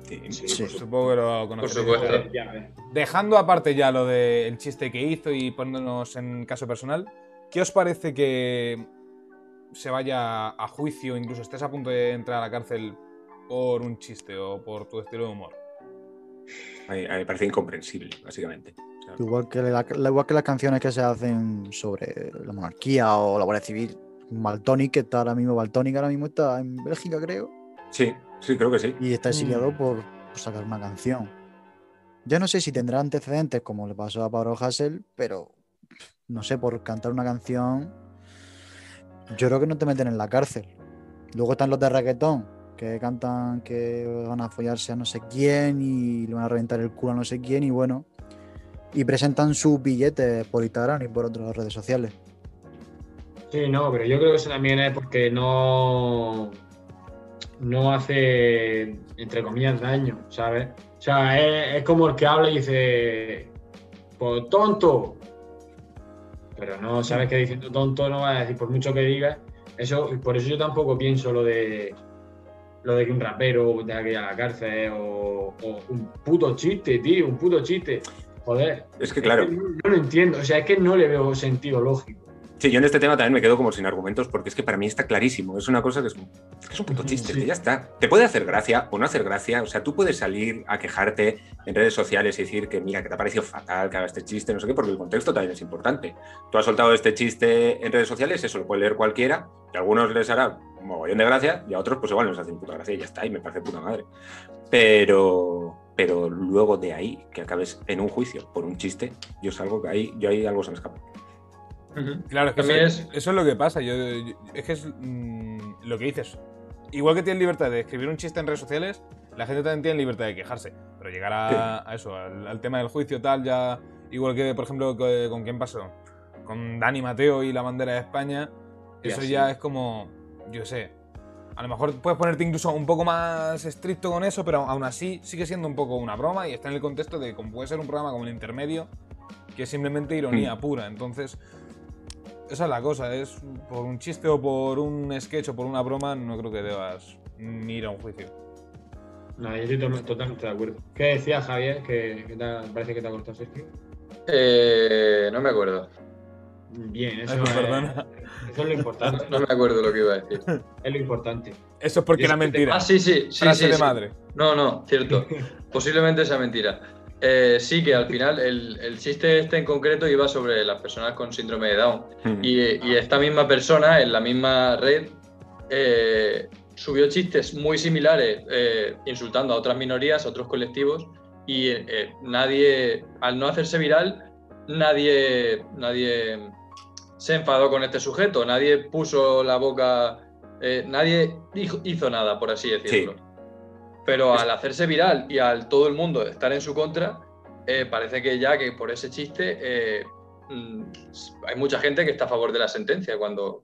[SPEAKER 5] Sí,
[SPEAKER 4] Sí,
[SPEAKER 2] Sí.
[SPEAKER 1] Supongo que lo
[SPEAKER 3] supuesto.
[SPEAKER 4] Eh.
[SPEAKER 1] Dejando aparte ya lo del chiste que hizo y poniéndonos en caso personal, ¿qué os parece que se vaya a juicio, incluso estés a punto de entrar a la cárcel por un chiste o por tu estilo de humor?
[SPEAKER 5] A mí, a mí me parece incomprensible, básicamente. O sea,
[SPEAKER 2] Igual que, la- la- igual que las canciones que se hacen sobre la monarquía o la Guardia Civil. Baltonic, que está ahora mismo, Baltonic ahora mismo está en Bélgica, creo.
[SPEAKER 5] sí, sí, creo que sí.
[SPEAKER 2] y está exiliado
[SPEAKER 1] Mm.
[SPEAKER 2] por, por sacar una canción. Yo no sé si tendrá antecedentes como le pasó a Pablo Hassel, pero no sé, por cantar una canción, yo creo que no te meten en la cárcel. Luego están los de reggaetón, que cantan que van a follarse a no sé quién y le van a reventar el culo a no sé quién y bueno, y presentan sus billetes por Instagram y por otras redes sociales.
[SPEAKER 4] Sí, no, pero yo creo que eso también es porque no, no hace, entre comillas, daño, ¿sabes? O sea, es, es como el que habla y dice, pues tonto. Pero no sabes que diciendo tonto no va a decir, por mucho que digas. Eso, por eso yo tampoco pienso lo de lo de que un rapero tenga que ir a la cárcel o, o un puto chiste, tío, un puto chiste. Joder.
[SPEAKER 5] Es que, claro,
[SPEAKER 4] no, no lo entiendo, o sea, es que no le veo sentido lógico.
[SPEAKER 5] Sí, yo en este tema también me quedo como sin argumentos porque es que para mí está clarísimo. Es una cosa que es, un- es que es un puto chiste,
[SPEAKER 4] Sí.
[SPEAKER 5] que ya está. Te puede hacer gracia o no hacer gracia. O sea, tú puedes salir a quejarte en redes sociales y decir que mira, que te ha parecido fatal que haga este chiste, no sé qué, porque el contexto también es importante. Tú has soltado este chiste en redes sociales, eso lo puede leer cualquiera, y a algunos les hará un mogollón de gracia y a otros pues igual nos hace puta gracia y ya está, y me parece puta madre. Pero, pero luego de ahí, que acabes en un juicio por un chiste, yo salgo que ahí, yo ahí algo se me escapa.
[SPEAKER 1] Claro, es que
[SPEAKER 3] También
[SPEAKER 1] eso,
[SPEAKER 3] es-
[SPEAKER 1] eso es lo que pasa. Yo, yo- es que es mm, lo que dices. Igual que tienen libertad de escribir un chiste en redes sociales, la gente también tiene libertad de quejarse. Pero llegar a, a eso, al, al tema del juicio tal, ya. Igual que, por ejemplo, co- con quién pasó. Con Dani Mateo y la bandera de España. Eso ya es como. Yo sé. A lo mejor puedes ponerte incluso un poco más estricto con eso, pero aún así sigue siendo un poco una broma y está en el contexto de como puede ser un programa como el intermedio, que es simplemente ironía
[SPEAKER 5] Mm.
[SPEAKER 1] pura. Entonces, esa es la cosa, es por un chiste o por un sketch o por una broma, no creo que debas ni ir a un juicio.
[SPEAKER 4] No, yo estoy to- totalmente de acuerdo. ¿Qué decía Javier? Que, que te ha- parece que te ha cortado Sergio.
[SPEAKER 3] Eh, no me acuerdo.
[SPEAKER 4] Bien, eso,
[SPEAKER 1] Ay,
[SPEAKER 4] es, eso es lo importante.
[SPEAKER 3] No me acuerdo lo que iba a decir.
[SPEAKER 4] Es lo importante.
[SPEAKER 1] Eso es porque era mentira.
[SPEAKER 3] Ah, sí, sí, sí.
[SPEAKER 1] Frase
[SPEAKER 3] sí,
[SPEAKER 1] de
[SPEAKER 3] sí.
[SPEAKER 1] madre.
[SPEAKER 3] No, no, cierto. Posiblemente sea mentira. Eh, sí, que al final el, el chiste este en concreto iba sobre las personas con síndrome de Down.
[SPEAKER 5] Mm.
[SPEAKER 3] Y, y esta misma persona en la misma red eh, subió chistes muy similares eh, insultando a otras minorías, a otros colectivos. Y nadie, al no hacerse viral, nadie, nadie se enfadó con este sujeto, nadie puso la boca, nadie hizo, hizo nada, por así decirlo. Pero al hacerse viral y al todo el mundo estar en su contra, eh, parece que ya que por ese chiste eh, mm, hay mucha gente que está a favor de la sentencia. Cuando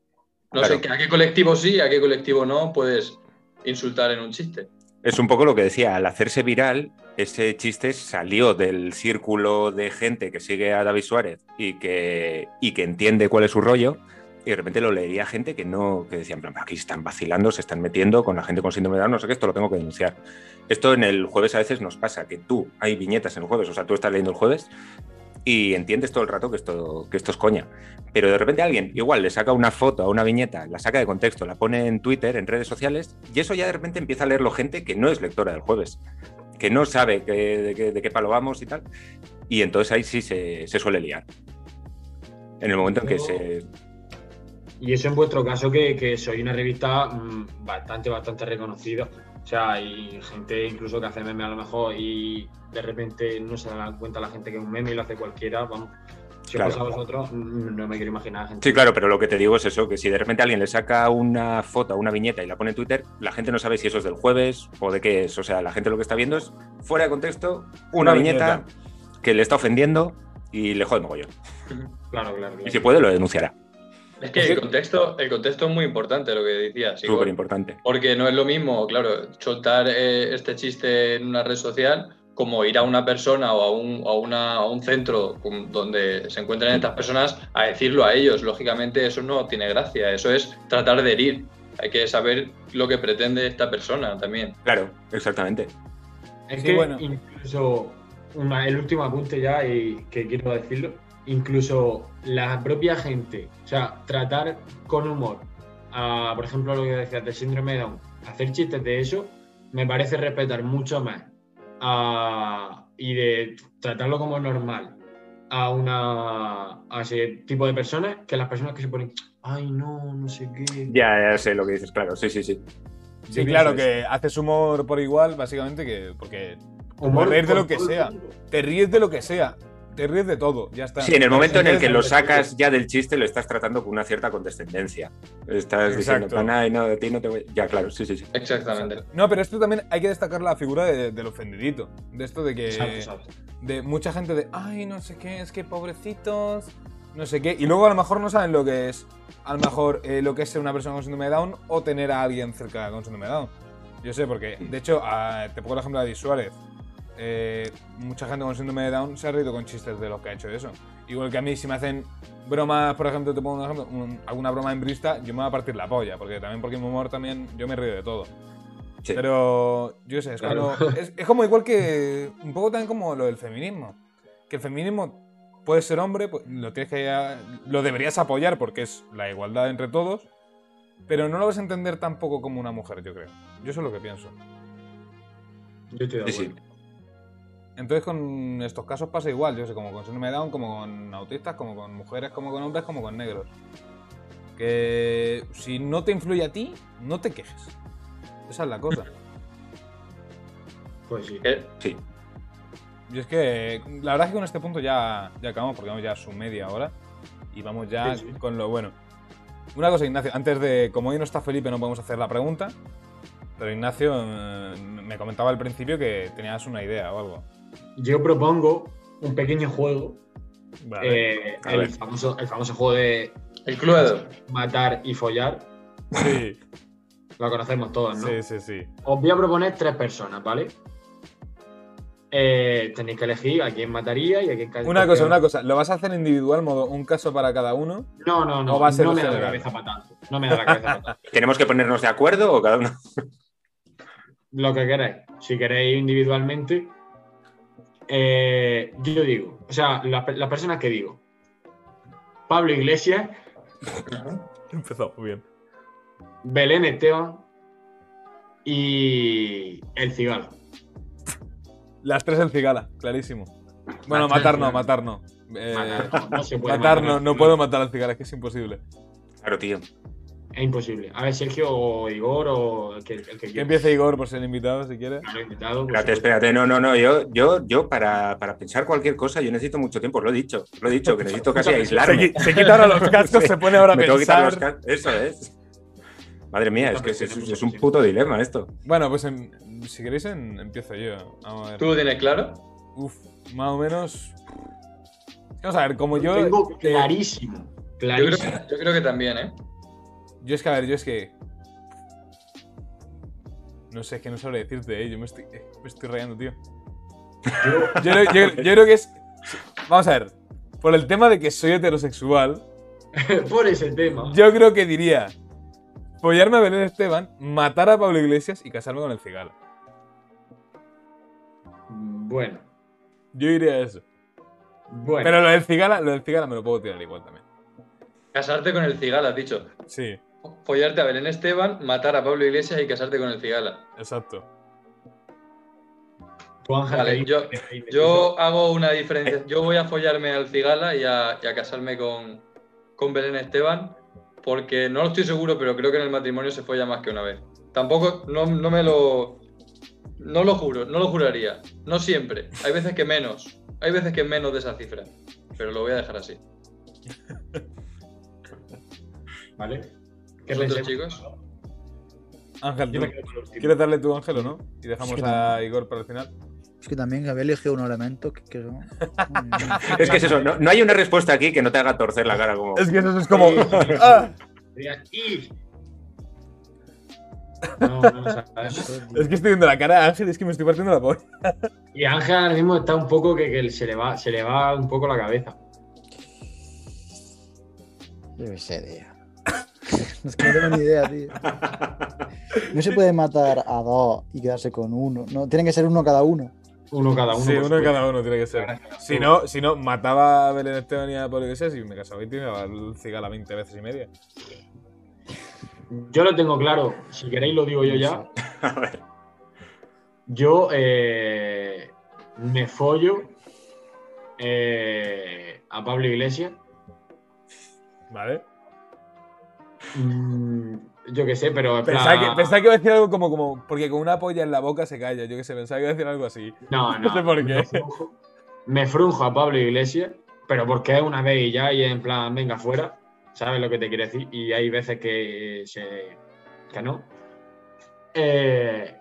[SPEAKER 3] no
[SPEAKER 5] Claro.
[SPEAKER 3] sé que a qué colectivo sí, a qué colectivo no puedes insultar en un chiste.
[SPEAKER 5] Es un poco lo que decía, al hacerse viral, ese chiste salió del círculo de gente que sigue a David Suárez y que, y que entiende cuál es su rollo, y de repente lo leería gente que no, que decía, en plan, aquí están vacilando, se están metiendo con la gente con síndrome de Down, no sé qué, esto lo tengo que denunciar. Esto en el jueves a veces nos pasa, que tú, hay viñetas en el jueves, o sea, tú estás leyendo el jueves y entiendes todo el rato que esto, que esto es coña. Pero de repente alguien igual le saca una foto a una viñeta, la saca de contexto, la pone en Twitter, en redes sociales, y eso ya de repente empieza a leerlo gente que no es lectora del jueves, que no sabe que- de, qué, de qué palo vamos y tal. Y entonces ahí sí se, se suele liar. En el momento en que se.
[SPEAKER 4] Y eso en vuestro caso, que, que soy una revista mm, bastante, bastante reconocida. O sea, hay gente incluso que hace meme a lo mejor y de repente no se da cuenta la gente que es un meme y lo hace cualquiera. Vamos, si
[SPEAKER 5] Claro.
[SPEAKER 4] os pasa a vosotros, mm, no me quiero imaginar a gente.
[SPEAKER 5] Sí, claro, pero lo que te digo es eso, que si de repente alguien le saca una foto, una viñeta y la pone en Twitter, la gente no sabe si eso es del jueves o de qué es. O sea, la gente lo que está viendo es, fuera de contexto, una,
[SPEAKER 1] Una
[SPEAKER 5] viñeta,
[SPEAKER 1] viñeta.
[SPEAKER 5] que le está ofendiendo y le jode mogollón.
[SPEAKER 4] Claro, claro. claro.
[SPEAKER 5] Y si puede, lo denunciará.
[SPEAKER 3] Es que el contexto, el contexto es muy importante, lo que decías.
[SPEAKER 5] Súper importante.
[SPEAKER 3] Porque no es lo mismo, claro, soltar eh, este chiste en una red social como ir a una persona o a un, a una- a un centro con- donde se encuentran estas personas a decirlo a ellos. Lógicamente eso no tiene gracia, eso es tratar de herir. Hay que saber lo que pretende esta persona también.
[SPEAKER 5] Claro, exactamente.
[SPEAKER 4] Es
[SPEAKER 1] Sí,
[SPEAKER 4] que
[SPEAKER 1] bueno.
[SPEAKER 4] incluso una- el último apunte ya y que quiero decirlo, incluso la propia gente, o sea, tratar con humor, a, por ejemplo, lo que decías del síndrome de Down, hacer chistes de eso, me parece respetar mucho más a- y de tratarlo como normal a una a ese tipo de personas que las personas que se ponen, ay no, no sé qué.
[SPEAKER 5] Ya, ya sé lo que dices, claro, sí, sí, sí.
[SPEAKER 1] Sí, claro, que haces humor por igual, básicamente, que porque
[SPEAKER 4] Humor
[SPEAKER 1] reír de
[SPEAKER 4] por
[SPEAKER 1] lo que sea. te ríes de lo que sea, te ríes de todo, ya está.
[SPEAKER 5] Sí, en el momento en el que lo sacas ya del chiste, lo estás tratando con una cierta condescendencia. Estás diciendo,
[SPEAKER 1] Exacto.
[SPEAKER 5] "Pana, y no, de ti no te voy. Ya, claro, sí, sí, sí.
[SPEAKER 3] Exactamente.
[SPEAKER 1] No, pero esto también hay que destacar la figura de- del ofendidito. De esto de que.
[SPEAKER 4] Exacto.
[SPEAKER 1] De mucha gente de. Ay, no sé qué, es que pobrecitos. No sé qué. Y luego a lo mejor no saben lo que es. A lo mejor eh, lo que es ser una persona con síndrome de Down o tener a alguien cerca con síndrome de Down. Yo sé, porque. De hecho, a- te pongo el ejemplo de David Suárez. Eh, mucha gente con síndrome de Down se ha reído con chistes de los que ha hecho eso. Igual que a mí, si me hacen bromas, por ejemplo, te pongo un ejemplo, un- alguna broma en brista, yo me voy a partir la polla, porque también porque mi humor también, yo me río de todo.
[SPEAKER 5] Sí.
[SPEAKER 1] Pero, yo sé, es,
[SPEAKER 4] Claro.
[SPEAKER 1] cuando- es, es como igual que, un poco también como lo del feminismo. Que el feminismo puede ser hombre, pues, lo tienes que, lo deberías apoyar porque es la igualdad entre todos, pero no lo vas a entender tampoco como una mujer, yo creo. Yo eso es lo que pienso.
[SPEAKER 4] Yo estoy de
[SPEAKER 5] Sí, sí.
[SPEAKER 1] Entonces con estos casos pasa igual, yo sé, como con síndrome de Down, como con autistas, como con mujeres, como con hombres, como con negros. Que si no te influye a ti, no te quejes. Esa es la cosa.
[SPEAKER 4] Pues sí.
[SPEAKER 3] Eh,
[SPEAKER 5] Sí.
[SPEAKER 1] Y es que la verdad es que con este punto ya, ya acabamos, porque vamos ya a su media hora. Y vamos ya
[SPEAKER 4] Sí, sí.
[SPEAKER 1] con lo bueno. Una cosa, Ignacio, antes de, como hoy no está Felipe, no podemos hacer la pregunta. Pero Ignacio, eh, me comentaba al principio que tenías una idea o algo.
[SPEAKER 4] Yo propongo un pequeño juego,
[SPEAKER 1] Vale.
[SPEAKER 4] eh, el, famoso, el famoso juego de
[SPEAKER 3] el Cluedo.
[SPEAKER 4] matar y follar.
[SPEAKER 1] Sí,
[SPEAKER 4] Lo conocemos todos, ¿no?
[SPEAKER 1] sí, sí, sí.
[SPEAKER 4] Os voy a proponer tres personas, ¿vale? eh, tenéis que elegir a quién mataría y a quién
[SPEAKER 1] Una cosa, una cosa. ¿Lo vas a hacer individual, modo un caso para cada uno?
[SPEAKER 4] No, no, no.
[SPEAKER 1] ¿O va a ser
[SPEAKER 4] no me da la cabeza para tanto. No me da la cabeza para tanto.
[SPEAKER 5] ¿Tenemos que ponernos de acuerdo o cada uno?
[SPEAKER 4] Lo que queráis. Si queréis individualmente, eh, yo digo, o sea, las las personas que digo. Pablo Iglesias,
[SPEAKER 1] Empezó muy bien.
[SPEAKER 4] Belén Esteban y el cigala.
[SPEAKER 1] Las tres en cigala, clarísimo. Bueno, matar no, matar no. Eh,
[SPEAKER 4] Matar, no, no se puede
[SPEAKER 1] matar
[SPEAKER 4] matar
[SPEAKER 1] no, no puedo matar al cigala, es que es imposible.
[SPEAKER 5] Claro, tío.
[SPEAKER 4] Es imposible. A ver, Sergio o Igor o el que, el que
[SPEAKER 1] empiece Igor por ser invitado, si quiere.
[SPEAKER 4] Claro, invitado, pues,
[SPEAKER 5] Espérate, espérate. No, no, no. Yo, yo, yo para, para pensar cualquier cosa, yo necesito mucho tiempo. Lo he dicho. Lo he dicho, que necesito casi
[SPEAKER 1] Se,
[SPEAKER 5] aislarme.
[SPEAKER 1] qui- se quita ahora los cascos, se pone ahora a
[SPEAKER 5] Me tengo que quitar los
[SPEAKER 1] pensar.
[SPEAKER 5] cas- Eso es. Madre mía, es que es, es- es un puto dilema esto.
[SPEAKER 1] Bueno, pues si queréis em- empiezo yo. Vamos a ver.
[SPEAKER 3] ¿Tú lo tienes claro?
[SPEAKER 1] Uf, más o menos. Vamos a ver, como yo.
[SPEAKER 4] Tengo
[SPEAKER 1] eh,
[SPEAKER 4] clarísimo.
[SPEAKER 3] Yo creo,
[SPEAKER 4] Clarísimo.
[SPEAKER 3] yo creo que también, ¿eh?
[SPEAKER 1] Yo es que, a ver, yo es que. No sé, es que no sabré decirte, eh. Yo me estoy, eh, me estoy rayando, tío. Yo, creo- yo- yo creo que es. Vamos a ver. Por el tema de que soy heterosexual,
[SPEAKER 4] Por ese tema.
[SPEAKER 1] yo creo que diría. Follarme a Belén Esteban, matar a Pablo Iglesias y casarme con el cigala.
[SPEAKER 4] Bueno.
[SPEAKER 1] Yo diría eso.
[SPEAKER 4] Bueno.
[SPEAKER 1] Pero lo del cigala, lo del cigala me lo puedo tirar igual también.
[SPEAKER 3] Casarte con el cigala, has dicho.
[SPEAKER 1] Sí,
[SPEAKER 3] Follarte a Belén Esteban, matar a Pablo Iglesias y casarte con el cigala.
[SPEAKER 1] exacto.
[SPEAKER 3] Vale, yo- Yo hago una diferencia. Yo voy a follarme al cigala y a, y a casarme con, con Belén Esteban porque no lo estoy seguro, pero creo que en el matrimonio se folla más que una vez. Tampoco, no, no me lo... No lo juro, no lo juraría. No siempre. Hay veces que menos. Hay veces que menos de esa cifra. Pero lo voy a dejar así.
[SPEAKER 4] ¿Vale? ¿Qué
[SPEAKER 3] ¿Vosotros,
[SPEAKER 4] pensáis?
[SPEAKER 3] chicos?
[SPEAKER 1] Ángel, ¿tú. ¿quieres darle tu Ángel o no? Y dejamos a Igor para el final.
[SPEAKER 2] Es que también había elegido un elemento que, que son-
[SPEAKER 5] Es que es eso. No, no hay una respuesta aquí que no te haga torcer la cara como.
[SPEAKER 1] Es que eso es como.
[SPEAKER 4] Sí.
[SPEAKER 1] ¡Ah!
[SPEAKER 4] "Y". No, no, o sea,
[SPEAKER 1] Es que estoy viendo la cara de Ángel y es que me estoy partiendo la polla.
[SPEAKER 4] Y Ángel ahora mismo está un poco que, que se, le va, se le va un poco la cabeza.
[SPEAKER 2] Yo qué sé, tío. es que no tengo ni idea, tío. No se puede matar a dos y quedarse con uno. No, tienen que ser uno cada uno.
[SPEAKER 4] Uno cada uno.
[SPEAKER 1] sí, uno
[SPEAKER 4] supuesto.
[SPEAKER 1] cada uno tiene que ser. Si no, si no, mataba a Belén Esteban y a Pablo Iglesias y me casaba y tiraba el cigala 20 veces y media.
[SPEAKER 4] Yo lo tengo claro. Si queréis lo digo yo ya.
[SPEAKER 5] A ver.
[SPEAKER 4] Yo eh, me follo eh, a Pablo Iglesias.
[SPEAKER 1] ¿Vale?
[SPEAKER 4] Mm, yo qué sé, pero en
[SPEAKER 1] Pensaba
[SPEAKER 4] plan-
[SPEAKER 1] que, pensaba que iba a decir algo como, como. Porque con una polla en la boca se calla. Yo qué sé, pensaba que iba a decir algo así.
[SPEAKER 4] No, no,
[SPEAKER 1] No sé por qué.
[SPEAKER 4] Me frunjo, me frunjo a Pablo Iglesias, pero porque es una vez y ya, y en plan, venga, fuera. ¿Sabes lo que te quiero decir? Y hay veces que, se, que no. Eh,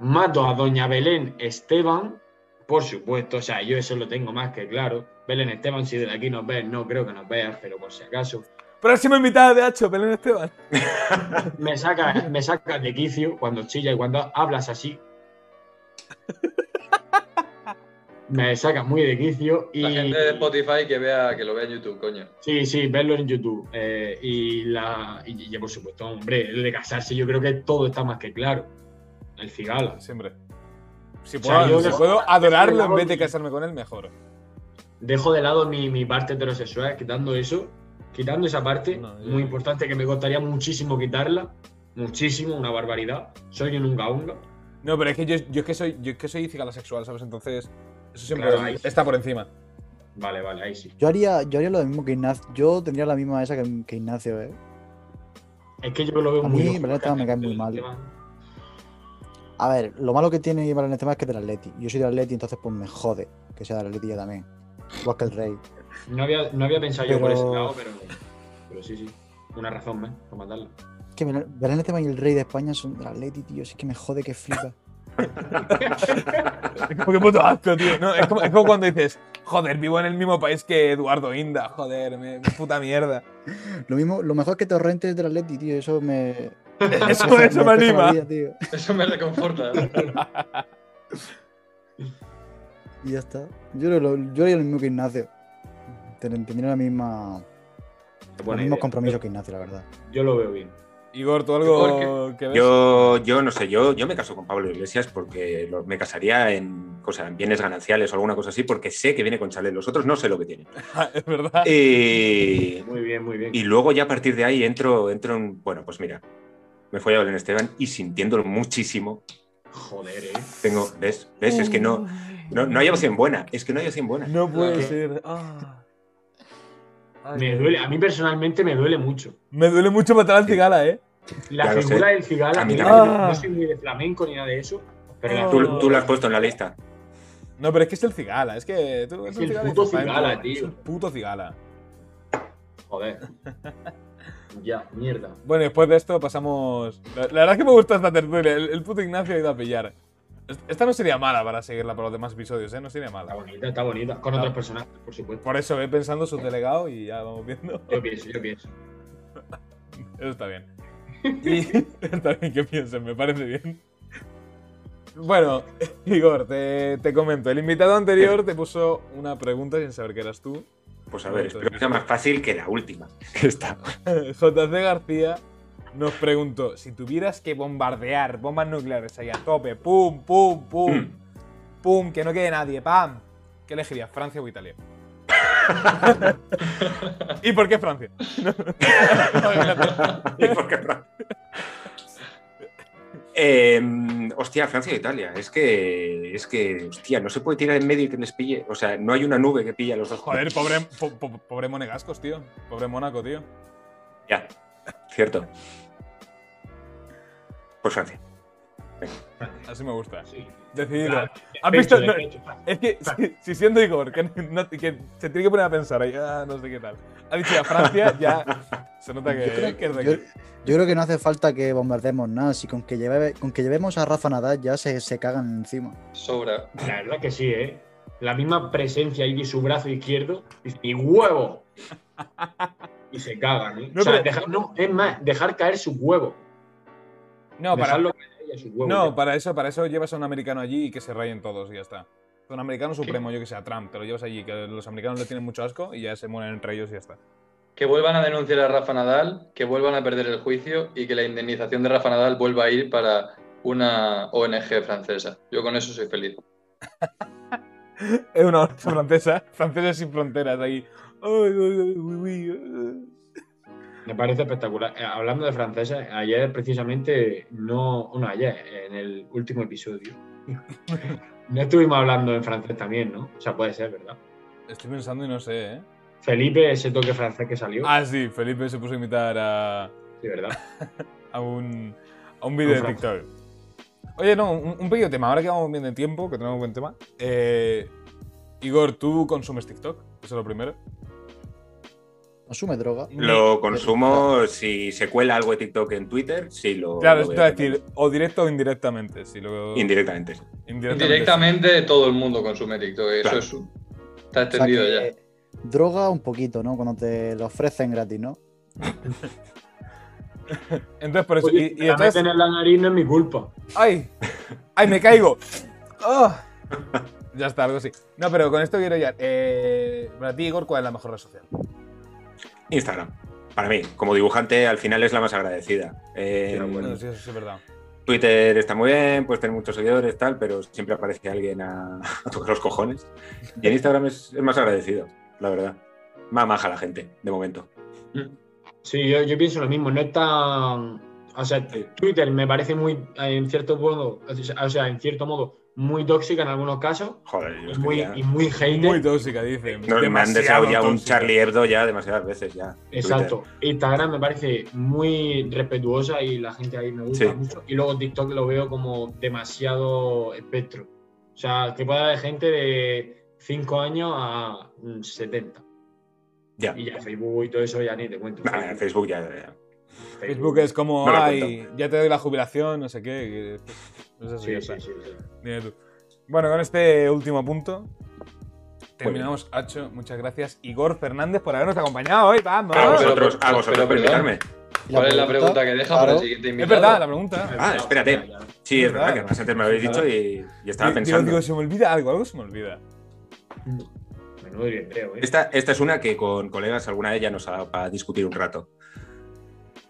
[SPEAKER 4] mato a Doña Belén Esteban, por supuesto, o sea, yo eso lo tengo más que claro. Belén Esteban, si desde aquí nos ves, no creo que nos veas, pero por si acaso.
[SPEAKER 1] Próxima invitada de Hacho, Belén Esteban.
[SPEAKER 4] Me saca, me saca de quicio cuando chilla y cuando hablas así. Me saca muy de quicio y
[SPEAKER 3] La gente de Spotify que vea, que lo vea en YouTube, coño.
[SPEAKER 4] sí, sí, verlo en YouTube. Eh, y la y, y, por supuesto, hombre, el de casarse, yo creo que todo está más que claro. El cigala.
[SPEAKER 1] Siempre. Si
[SPEAKER 4] O
[SPEAKER 1] puedo,
[SPEAKER 4] sea, yo
[SPEAKER 1] si
[SPEAKER 4] dejo-
[SPEAKER 1] puedo adorarlo en vez de casarme con él, mejor.
[SPEAKER 4] Dejo de lado mi, mi parte heterosexual, quitando eso, quitando esa parte,
[SPEAKER 1] No, yo-
[SPEAKER 4] muy importante que me costaría muchísimo quitarla, muchísimo, una barbaridad. Soy un unga unga.
[SPEAKER 1] No, pero es que yo, yo es que soy, yo es que soy cigala sexual, ¿sabes? Entonces, eso siempre
[SPEAKER 4] Claro, ahí sí.
[SPEAKER 1] está por encima.
[SPEAKER 4] Vale, vale, ahí sí.
[SPEAKER 2] Yo haría, yo haría lo mismo que Ignacio. Yo tendría la misma esa que, que Ignacio, ¿eh?
[SPEAKER 4] Es que yo lo veo
[SPEAKER 2] A
[SPEAKER 4] muy
[SPEAKER 2] mí, Belén Esteban me cae muy mal.
[SPEAKER 4] el tema-
[SPEAKER 2] A ver, lo malo que tiene Belén Esteban es que es del Atleti. Yo soy del Atleti, entonces pues me jode que sea del Atleti ya también. Igual que el Rey.
[SPEAKER 4] No había, no había pensado yo por ese
[SPEAKER 2] Pero-
[SPEAKER 4] lado, pero, pero sí, sí. Una razón, ¿eh? Para matarla.
[SPEAKER 2] Es que Belén Esteban y el Rey de España son del Atleti, tío. Es que me jode que flipa.
[SPEAKER 1] Es como que puto asco, tío. No, es, como, es como cuando dices, joder, vivo en el mismo país que Eduardo Inda. Joder, me, puta mierda.
[SPEAKER 2] Lo mismo, lo mejor es que Torrente es del Atleti, tío. Eso me.
[SPEAKER 1] Eso, eso me anima.
[SPEAKER 2] vida, tío.
[SPEAKER 3] Eso me reconforta.
[SPEAKER 2] Y ya está. Yo lo- yo haría lo mismo que Ignacio. Ten- Tendría la misma, mismos
[SPEAKER 4] idea.
[SPEAKER 2] compromisos que Ignacio, la verdad.
[SPEAKER 4] Yo lo veo bien.
[SPEAKER 1] Igor, ¿tú algo
[SPEAKER 3] ¿Por
[SPEAKER 1] que ves?
[SPEAKER 5] Yo, yo no sé, yo, yo me caso con Pablo Iglesias porque lo- me casaría en, cosa, en bienes gananciales o alguna cosa así, porque sé que viene con chalet. Los otros no sé lo que tienen.
[SPEAKER 1] es verdad.
[SPEAKER 5] Y,
[SPEAKER 4] Muy bien, muy bien.
[SPEAKER 5] y luego ya a partir de ahí entro, entro en. Bueno, pues mira, me fue a Belén Esteban y sintiéndolo muchísimo,
[SPEAKER 4] Joder, eh.
[SPEAKER 5] tengo. ¿Ves? ¿Ves? Es que no, no, no hay opción buena. Es que no hay opción buena.
[SPEAKER 1] No puede
[SPEAKER 2] ¿Qué?
[SPEAKER 1] ser. Ah. Ay,
[SPEAKER 4] Me duele, a mí personalmente me duele mucho.
[SPEAKER 1] Me duele mucho matar al cigala, ¿eh?
[SPEAKER 4] La
[SPEAKER 5] lo
[SPEAKER 4] figura
[SPEAKER 5] sé.
[SPEAKER 4] del cigala,
[SPEAKER 5] A mí
[SPEAKER 4] yo no soy muy de flamenco ni nada de eso, pero
[SPEAKER 1] Oh.
[SPEAKER 5] Tú, tú lo has puesto en la lista.
[SPEAKER 1] No, pero es que es el cigala. Es que tú
[SPEAKER 4] Es
[SPEAKER 1] un
[SPEAKER 4] el
[SPEAKER 1] cigala
[SPEAKER 4] puto cigala,
[SPEAKER 1] "Vale,
[SPEAKER 4] tío".
[SPEAKER 1] Es el puto cigala.
[SPEAKER 4] Joder. ya, mierda.
[SPEAKER 1] Bueno, después de esto pasamos. La, la verdad es que me gusta esta tertulia. El, el puto Ignacio ha ido a pillar. Es- Esta no sería mala para seguirla para los demás episodios, ¿eh? No sería
[SPEAKER 4] Está
[SPEAKER 1] mala.
[SPEAKER 4] bonita, está bonita. Con otros personajes, por supuesto.
[SPEAKER 1] Por eso ve pensando su delegado y ya vamos viendo.
[SPEAKER 4] Yo pienso, yo pienso.
[SPEAKER 1] Eso está bien. Y está bien que piensen, me parece bien. Bueno, Igor, te, te comento. El invitado anterior te puso una pregunta sin saber que eras tú.
[SPEAKER 5] Pues a ver, espero que sea más fácil que la última. Que está.
[SPEAKER 1] JC García nos preguntó: si tuvieras que bombardear bombas nucleares ahí a tope, pum, pum, pum,
[SPEAKER 5] Mm.
[SPEAKER 1] pum, que no quede nadie, pam, ¿qué elegirías, Francia o Italia? ¿Y por qué Francia?
[SPEAKER 5] ¿Y por qué Francia? Eh, hostia, Francia e Italia. Es que, es que, hostia, no se puede tirar en medio y que les pille. O sea, no hay una nube que pille a los dos.
[SPEAKER 1] Joder, pobre, po- po- pobre Monegascos, tío. Pobre Mónaco, tío.
[SPEAKER 5] Ya, cierto. Pues Francia.
[SPEAKER 1] Así me gusta.
[SPEAKER 4] Sí.
[SPEAKER 1] Decidido.
[SPEAKER 4] Claro,
[SPEAKER 1] ¿Has
[SPEAKER 4] pecho,
[SPEAKER 1] visto?
[SPEAKER 4] de
[SPEAKER 1] No,
[SPEAKER 4] pecho.
[SPEAKER 1] es que si, si siendo Igor, que, no- que se tiene que poner a pensar ahí, ah, no sé qué tal. Ha dicho ya Francia, ya se nota que,
[SPEAKER 2] Yo creo,
[SPEAKER 1] que es de aquí.
[SPEAKER 2] yo creo que no hace falta que bombardemos nada. Si con que, lleve- con que llevemos a Rafa Nadal ya se, se cagan encima.
[SPEAKER 3] Sobra.
[SPEAKER 4] La verdad que sí, ¿eh? La misma presencia ahí de su brazo izquierdo. Y huevo. Y se cagan, ¿eh?
[SPEAKER 1] No,
[SPEAKER 4] o sea,
[SPEAKER 1] pero-
[SPEAKER 4] dejar- no, es más, dejar caer su huevo.
[SPEAKER 1] No, para,
[SPEAKER 4] a
[SPEAKER 1] no eso, para eso llevas a un americano allí y que se rayen todos y ya está. Un americano supremo, yo que sé, a Trump, te lo llevas allí, que los americanos le tienen mucho asco y ya se mueren entre ellos y ya está.
[SPEAKER 3] Que vuelvan a denunciar a Rafa Nadal, que vuelvan a perder el juicio y que la indemnización de Rafa Nadal vuelva a ir para una ONG francesa. Yo con eso soy feliz.
[SPEAKER 1] Es una ONG francesa, franceses sin fronteras ahí.
[SPEAKER 4] Me parece espectacular. Eh, hablando de franceses, ayer precisamente, no, no ayer, en el último episodio, no estuvimos hablando en francés también, ¿no? O sea, puede ser, ¿verdad?
[SPEAKER 1] Estoy pensando y no sé, ¿eh?
[SPEAKER 4] Felipe, ese toque francés que salió,
[SPEAKER 1] Ah, sí, Felipe se puso a imitar a,
[SPEAKER 4] sí, ¿verdad?
[SPEAKER 1] a un, a un vídeo de TikTok. Oye, no, un, un pequeño tema. Ahora que vamos bien de tiempo, que tenemos un buen tema. Eh, Igor, ¿tú consumes TikTok? Eso es lo primero.
[SPEAKER 2] Consume droga.
[SPEAKER 5] Lo consumo si se cuela algo de TikTok en Twitter, sí lo.
[SPEAKER 1] Claro,
[SPEAKER 5] lo
[SPEAKER 1] a decir, o directo o indirectamente. Si lo,
[SPEAKER 5] Indirectamente.
[SPEAKER 1] indirectamente.
[SPEAKER 3] Directamente todo el mundo consume TikTok. Eso
[SPEAKER 5] Claro.
[SPEAKER 3] es un- está
[SPEAKER 2] O sea
[SPEAKER 3] extendido
[SPEAKER 2] que
[SPEAKER 3] ya.
[SPEAKER 2] Droga un poquito, ¿no? Cuando te lo ofrecen gratis, ¿no?
[SPEAKER 1] Entonces, por eso.
[SPEAKER 4] Oye,
[SPEAKER 1] y, y entonces-
[SPEAKER 4] meten en la nariz no es mi culpa.
[SPEAKER 1] ¡Ay! ¡Ay, me caigo! ¡Ah! Ya está, algo así. No, pero con esto quiero ya. Eh, para ti, Igor, ¿cuál es la mejor red social?
[SPEAKER 5] Instagram. Para mí, como dibujante, al final es la más agradecida. Eh,
[SPEAKER 4] Sí, bueno,
[SPEAKER 1] Bueno, sí, eso es verdad.
[SPEAKER 5] Twitter está muy bien, puedes tener muchos seguidores, tal, pero siempre aparece alguien a, a tocar los cojones. Y en Instagram es, es más agradecido, la verdad. Más maja la gente, de momento.
[SPEAKER 4] Sí, yo, yo pienso lo mismo, no es tan... O sea, Twitter me parece muy, en cierto modo, o sea, en cierto modo, muy tóxica en algunos casos
[SPEAKER 5] Joder, yo
[SPEAKER 4] y muy,
[SPEAKER 5] ya-
[SPEAKER 4] y muy hater.
[SPEAKER 1] Muy tóxica, dice.
[SPEAKER 5] no, me han deseado ya un. Charlie Hebdo ya demasiadas veces ya.
[SPEAKER 4] Exacto. Instagram me parece muy respetuosa y la gente ahí me gusta
[SPEAKER 5] Sí.
[SPEAKER 4] mucho. Y luego TikTok lo veo como demasiado espectro. O sea, que pueda haber gente de 5 años a mm, 70.
[SPEAKER 5] Ya.
[SPEAKER 4] Y ya Facebook y todo eso ya ni te cuento.
[SPEAKER 5] Nah, Facebook ya. ya.
[SPEAKER 1] Facebook es como,
[SPEAKER 5] No
[SPEAKER 1] ay, ya te doy la jubilación, no sé qué. Sé si
[SPEAKER 4] Sí,
[SPEAKER 1] ya
[SPEAKER 4] sí,
[SPEAKER 1] está.
[SPEAKER 4] sí, sí.
[SPEAKER 1] Dime tú. Bueno, con este último punto terminamos. Hacho, muchas gracias. Igor Fernández por habernos acompañado hoy. ¡Vamos!
[SPEAKER 5] A vosotros, a
[SPEAKER 3] pero-
[SPEAKER 5] vosotros
[SPEAKER 3] pero,
[SPEAKER 5] por
[SPEAKER 3] perdón.
[SPEAKER 5] invitarme.
[SPEAKER 3] ¿Cuál es la pregunta que deja para el siguiente
[SPEAKER 1] es
[SPEAKER 3] invitado?
[SPEAKER 1] verdad, la pregunta.
[SPEAKER 5] Ah, espérate. Sí, es verdad, que más antes me lo habéis dicho y, y estaba pensando.
[SPEAKER 1] digo, se me olvida algo, algo se me olvida.
[SPEAKER 4] Menudo empleo, ¿eh?
[SPEAKER 5] Esta, esta es una que con colegas alguna de ellas nos ha dado para discutir un rato.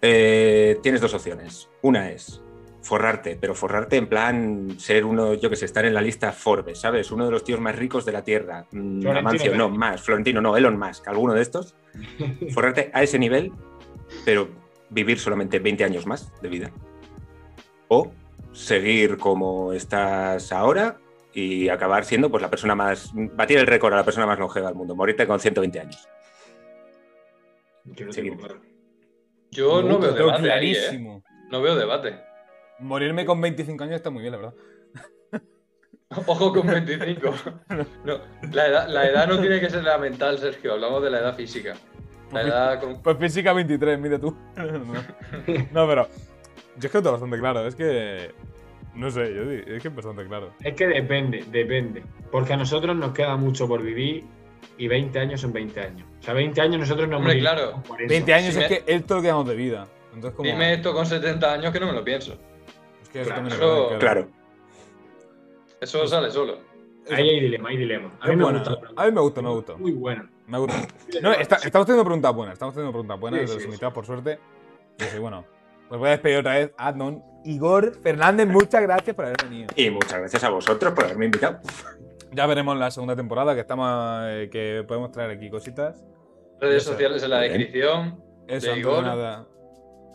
[SPEAKER 5] Eh, tienes dos opciones. Una es forrarte, pero forrarte en plan ser uno, yo que sé, estar en la lista Forbes, ¿sabes? Uno de los tíos más ricos de la Tierra. Mm,
[SPEAKER 4] Florentino
[SPEAKER 5] Amancio, no, más. Florentino, no, Elon Musk, alguno de estos. Forrarte a ese nivel, pero vivir solamente 20 años más de vida. O seguir como estás ahora y acabar siendo pues la persona más, batir el récord a la persona más longeva del mundo, morirte con 120 años.
[SPEAKER 4] Yo no.
[SPEAKER 3] Yo veo debate ahí, ¿eh?
[SPEAKER 1] clarísimo.
[SPEAKER 3] No veo debate.
[SPEAKER 1] Morirme con 25 años está muy bien, la verdad.
[SPEAKER 3] Ojo con 25. No, la, edad, la edad no tiene que ser la mental, Sergio. Hablamos de la edad física. La edad con...
[SPEAKER 1] Pues física 23, mire tú. no. No, pero. Yo es que tengo bastante claro. Es que. No sé, yo es que es bastante claro.
[SPEAKER 4] Es que depende, depende. Porque a nosotros nos queda mucho por vivir y 20 años son 20 años. O sea, 20 años nosotros nos
[SPEAKER 3] Hombre,
[SPEAKER 4] morimos
[SPEAKER 3] claro.
[SPEAKER 4] con 40.
[SPEAKER 1] 20 años
[SPEAKER 3] Si
[SPEAKER 1] es
[SPEAKER 3] me-
[SPEAKER 1] que es todo lo que damos de vida. Entonces, como.
[SPEAKER 3] Dime esto con 70 años que no me lo pienso.
[SPEAKER 1] Que eso
[SPEAKER 4] Claro,
[SPEAKER 1] también es
[SPEAKER 3] eso-
[SPEAKER 1] verdad,
[SPEAKER 5] Claro.
[SPEAKER 3] Eso sale solo.
[SPEAKER 4] Ahí hay dilema, hay dilema. A mí me
[SPEAKER 1] buena.
[SPEAKER 4] gusta.
[SPEAKER 1] A mí me gusta, me gusta.
[SPEAKER 4] Muy buena.
[SPEAKER 1] Me gusta. No, está- estamos teniendo preguntas buenas. Estamos teniendo preguntas buenas
[SPEAKER 4] Sí,
[SPEAKER 1] de los
[SPEAKER 4] sí,
[SPEAKER 1] invitados, por suerte. Y sí, bueno. Pues voy a despedir otra vez a don Igor Fernández. Muchas gracias por haber venido.
[SPEAKER 5] Y muchas gracias a vosotros por haberme invitado.
[SPEAKER 1] Ya veremos la segunda temporada que estamos eh, que podemos traer aquí cositas.
[SPEAKER 3] Redes sociales en la descripción.
[SPEAKER 1] Eso,
[SPEAKER 3] de Igor.
[SPEAKER 1] nada.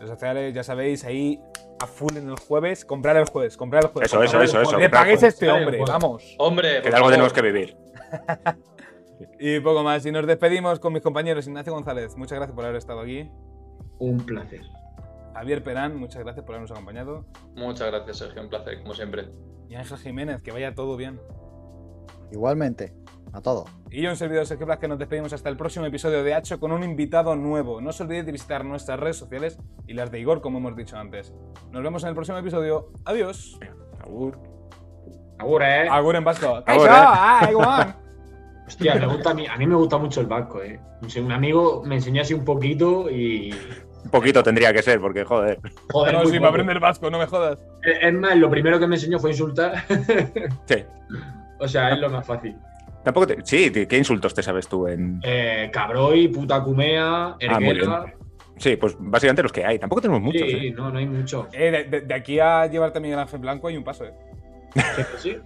[SPEAKER 1] Redes sociales, ya sabéis, ahí a full en el jueves. Comprar el jueves, comprar el jueves.
[SPEAKER 5] Eso, eso, eso, eso.
[SPEAKER 1] Le paguéis a este hombre,
[SPEAKER 4] jueves.
[SPEAKER 1] vamos.
[SPEAKER 3] Hombre,
[SPEAKER 5] Que
[SPEAKER 3] por
[SPEAKER 5] de algo tenemos que vivir.
[SPEAKER 1] Y poco más. Y nos despedimos con mis compañeros. Ignacio González, muchas gracias por haber estado aquí.
[SPEAKER 4] Un placer.
[SPEAKER 1] Javier Perán, muchas gracias por habernos acompañado.
[SPEAKER 3] Muchas gracias, Sergio. Un placer, como siempre.
[SPEAKER 1] Y Ángel Jiménez, que vaya todo bien.
[SPEAKER 2] Igualmente, a todos.
[SPEAKER 1] Y yo, un servidor Sergio Blas, que nos despedimos hasta el próximo episodio de Hacho con un invitado nuevo. No os olvidéis de visitar nuestras redes sociales y las de Igor, como hemos dicho antes. Nos vemos en el próximo episodio. Adiós.
[SPEAKER 5] Agur.
[SPEAKER 4] Ahora, ¿eh?
[SPEAKER 1] Agur en vasco.
[SPEAKER 5] Agur, eh.
[SPEAKER 1] ¡Ah, igual!
[SPEAKER 4] Hostia, me gusta a, mí, a mí me gusta mucho el vasco, ¿eh? Un amigo me enseñó así un poquito y.
[SPEAKER 5] Un poquito tendría que ser, porque joder.
[SPEAKER 4] Joder,
[SPEAKER 1] No, sí,
[SPEAKER 4] poco.
[SPEAKER 1] para aprender vasco, no me jodas.
[SPEAKER 4] Es es más, lo primero que me enseñó fue insultar.
[SPEAKER 5] Sí.
[SPEAKER 4] o sea, es lo más fácil.
[SPEAKER 5] Tampoco te- Sí, ¿qué insultos te sabes tú en.?
[SPEAKER 4] Eh, cabroy, puta cumea,
[SPEAKER 5] Ah,
[SPEAKER 4] erguera.
[SPEAKER 5] Sí, pues básicamente los que hay. Tampoco tenemos muchos.
[SPEAKER 4] sí,
[SPEAKER 5] ¿eh?
[SPEAKER 4] no, no hay mucho.
[SPEAKER 1] Eh, de, aquí a llevarte a Miguel Ángel Blanco hay un paso, eh.
[SPEAKER 4] Sí.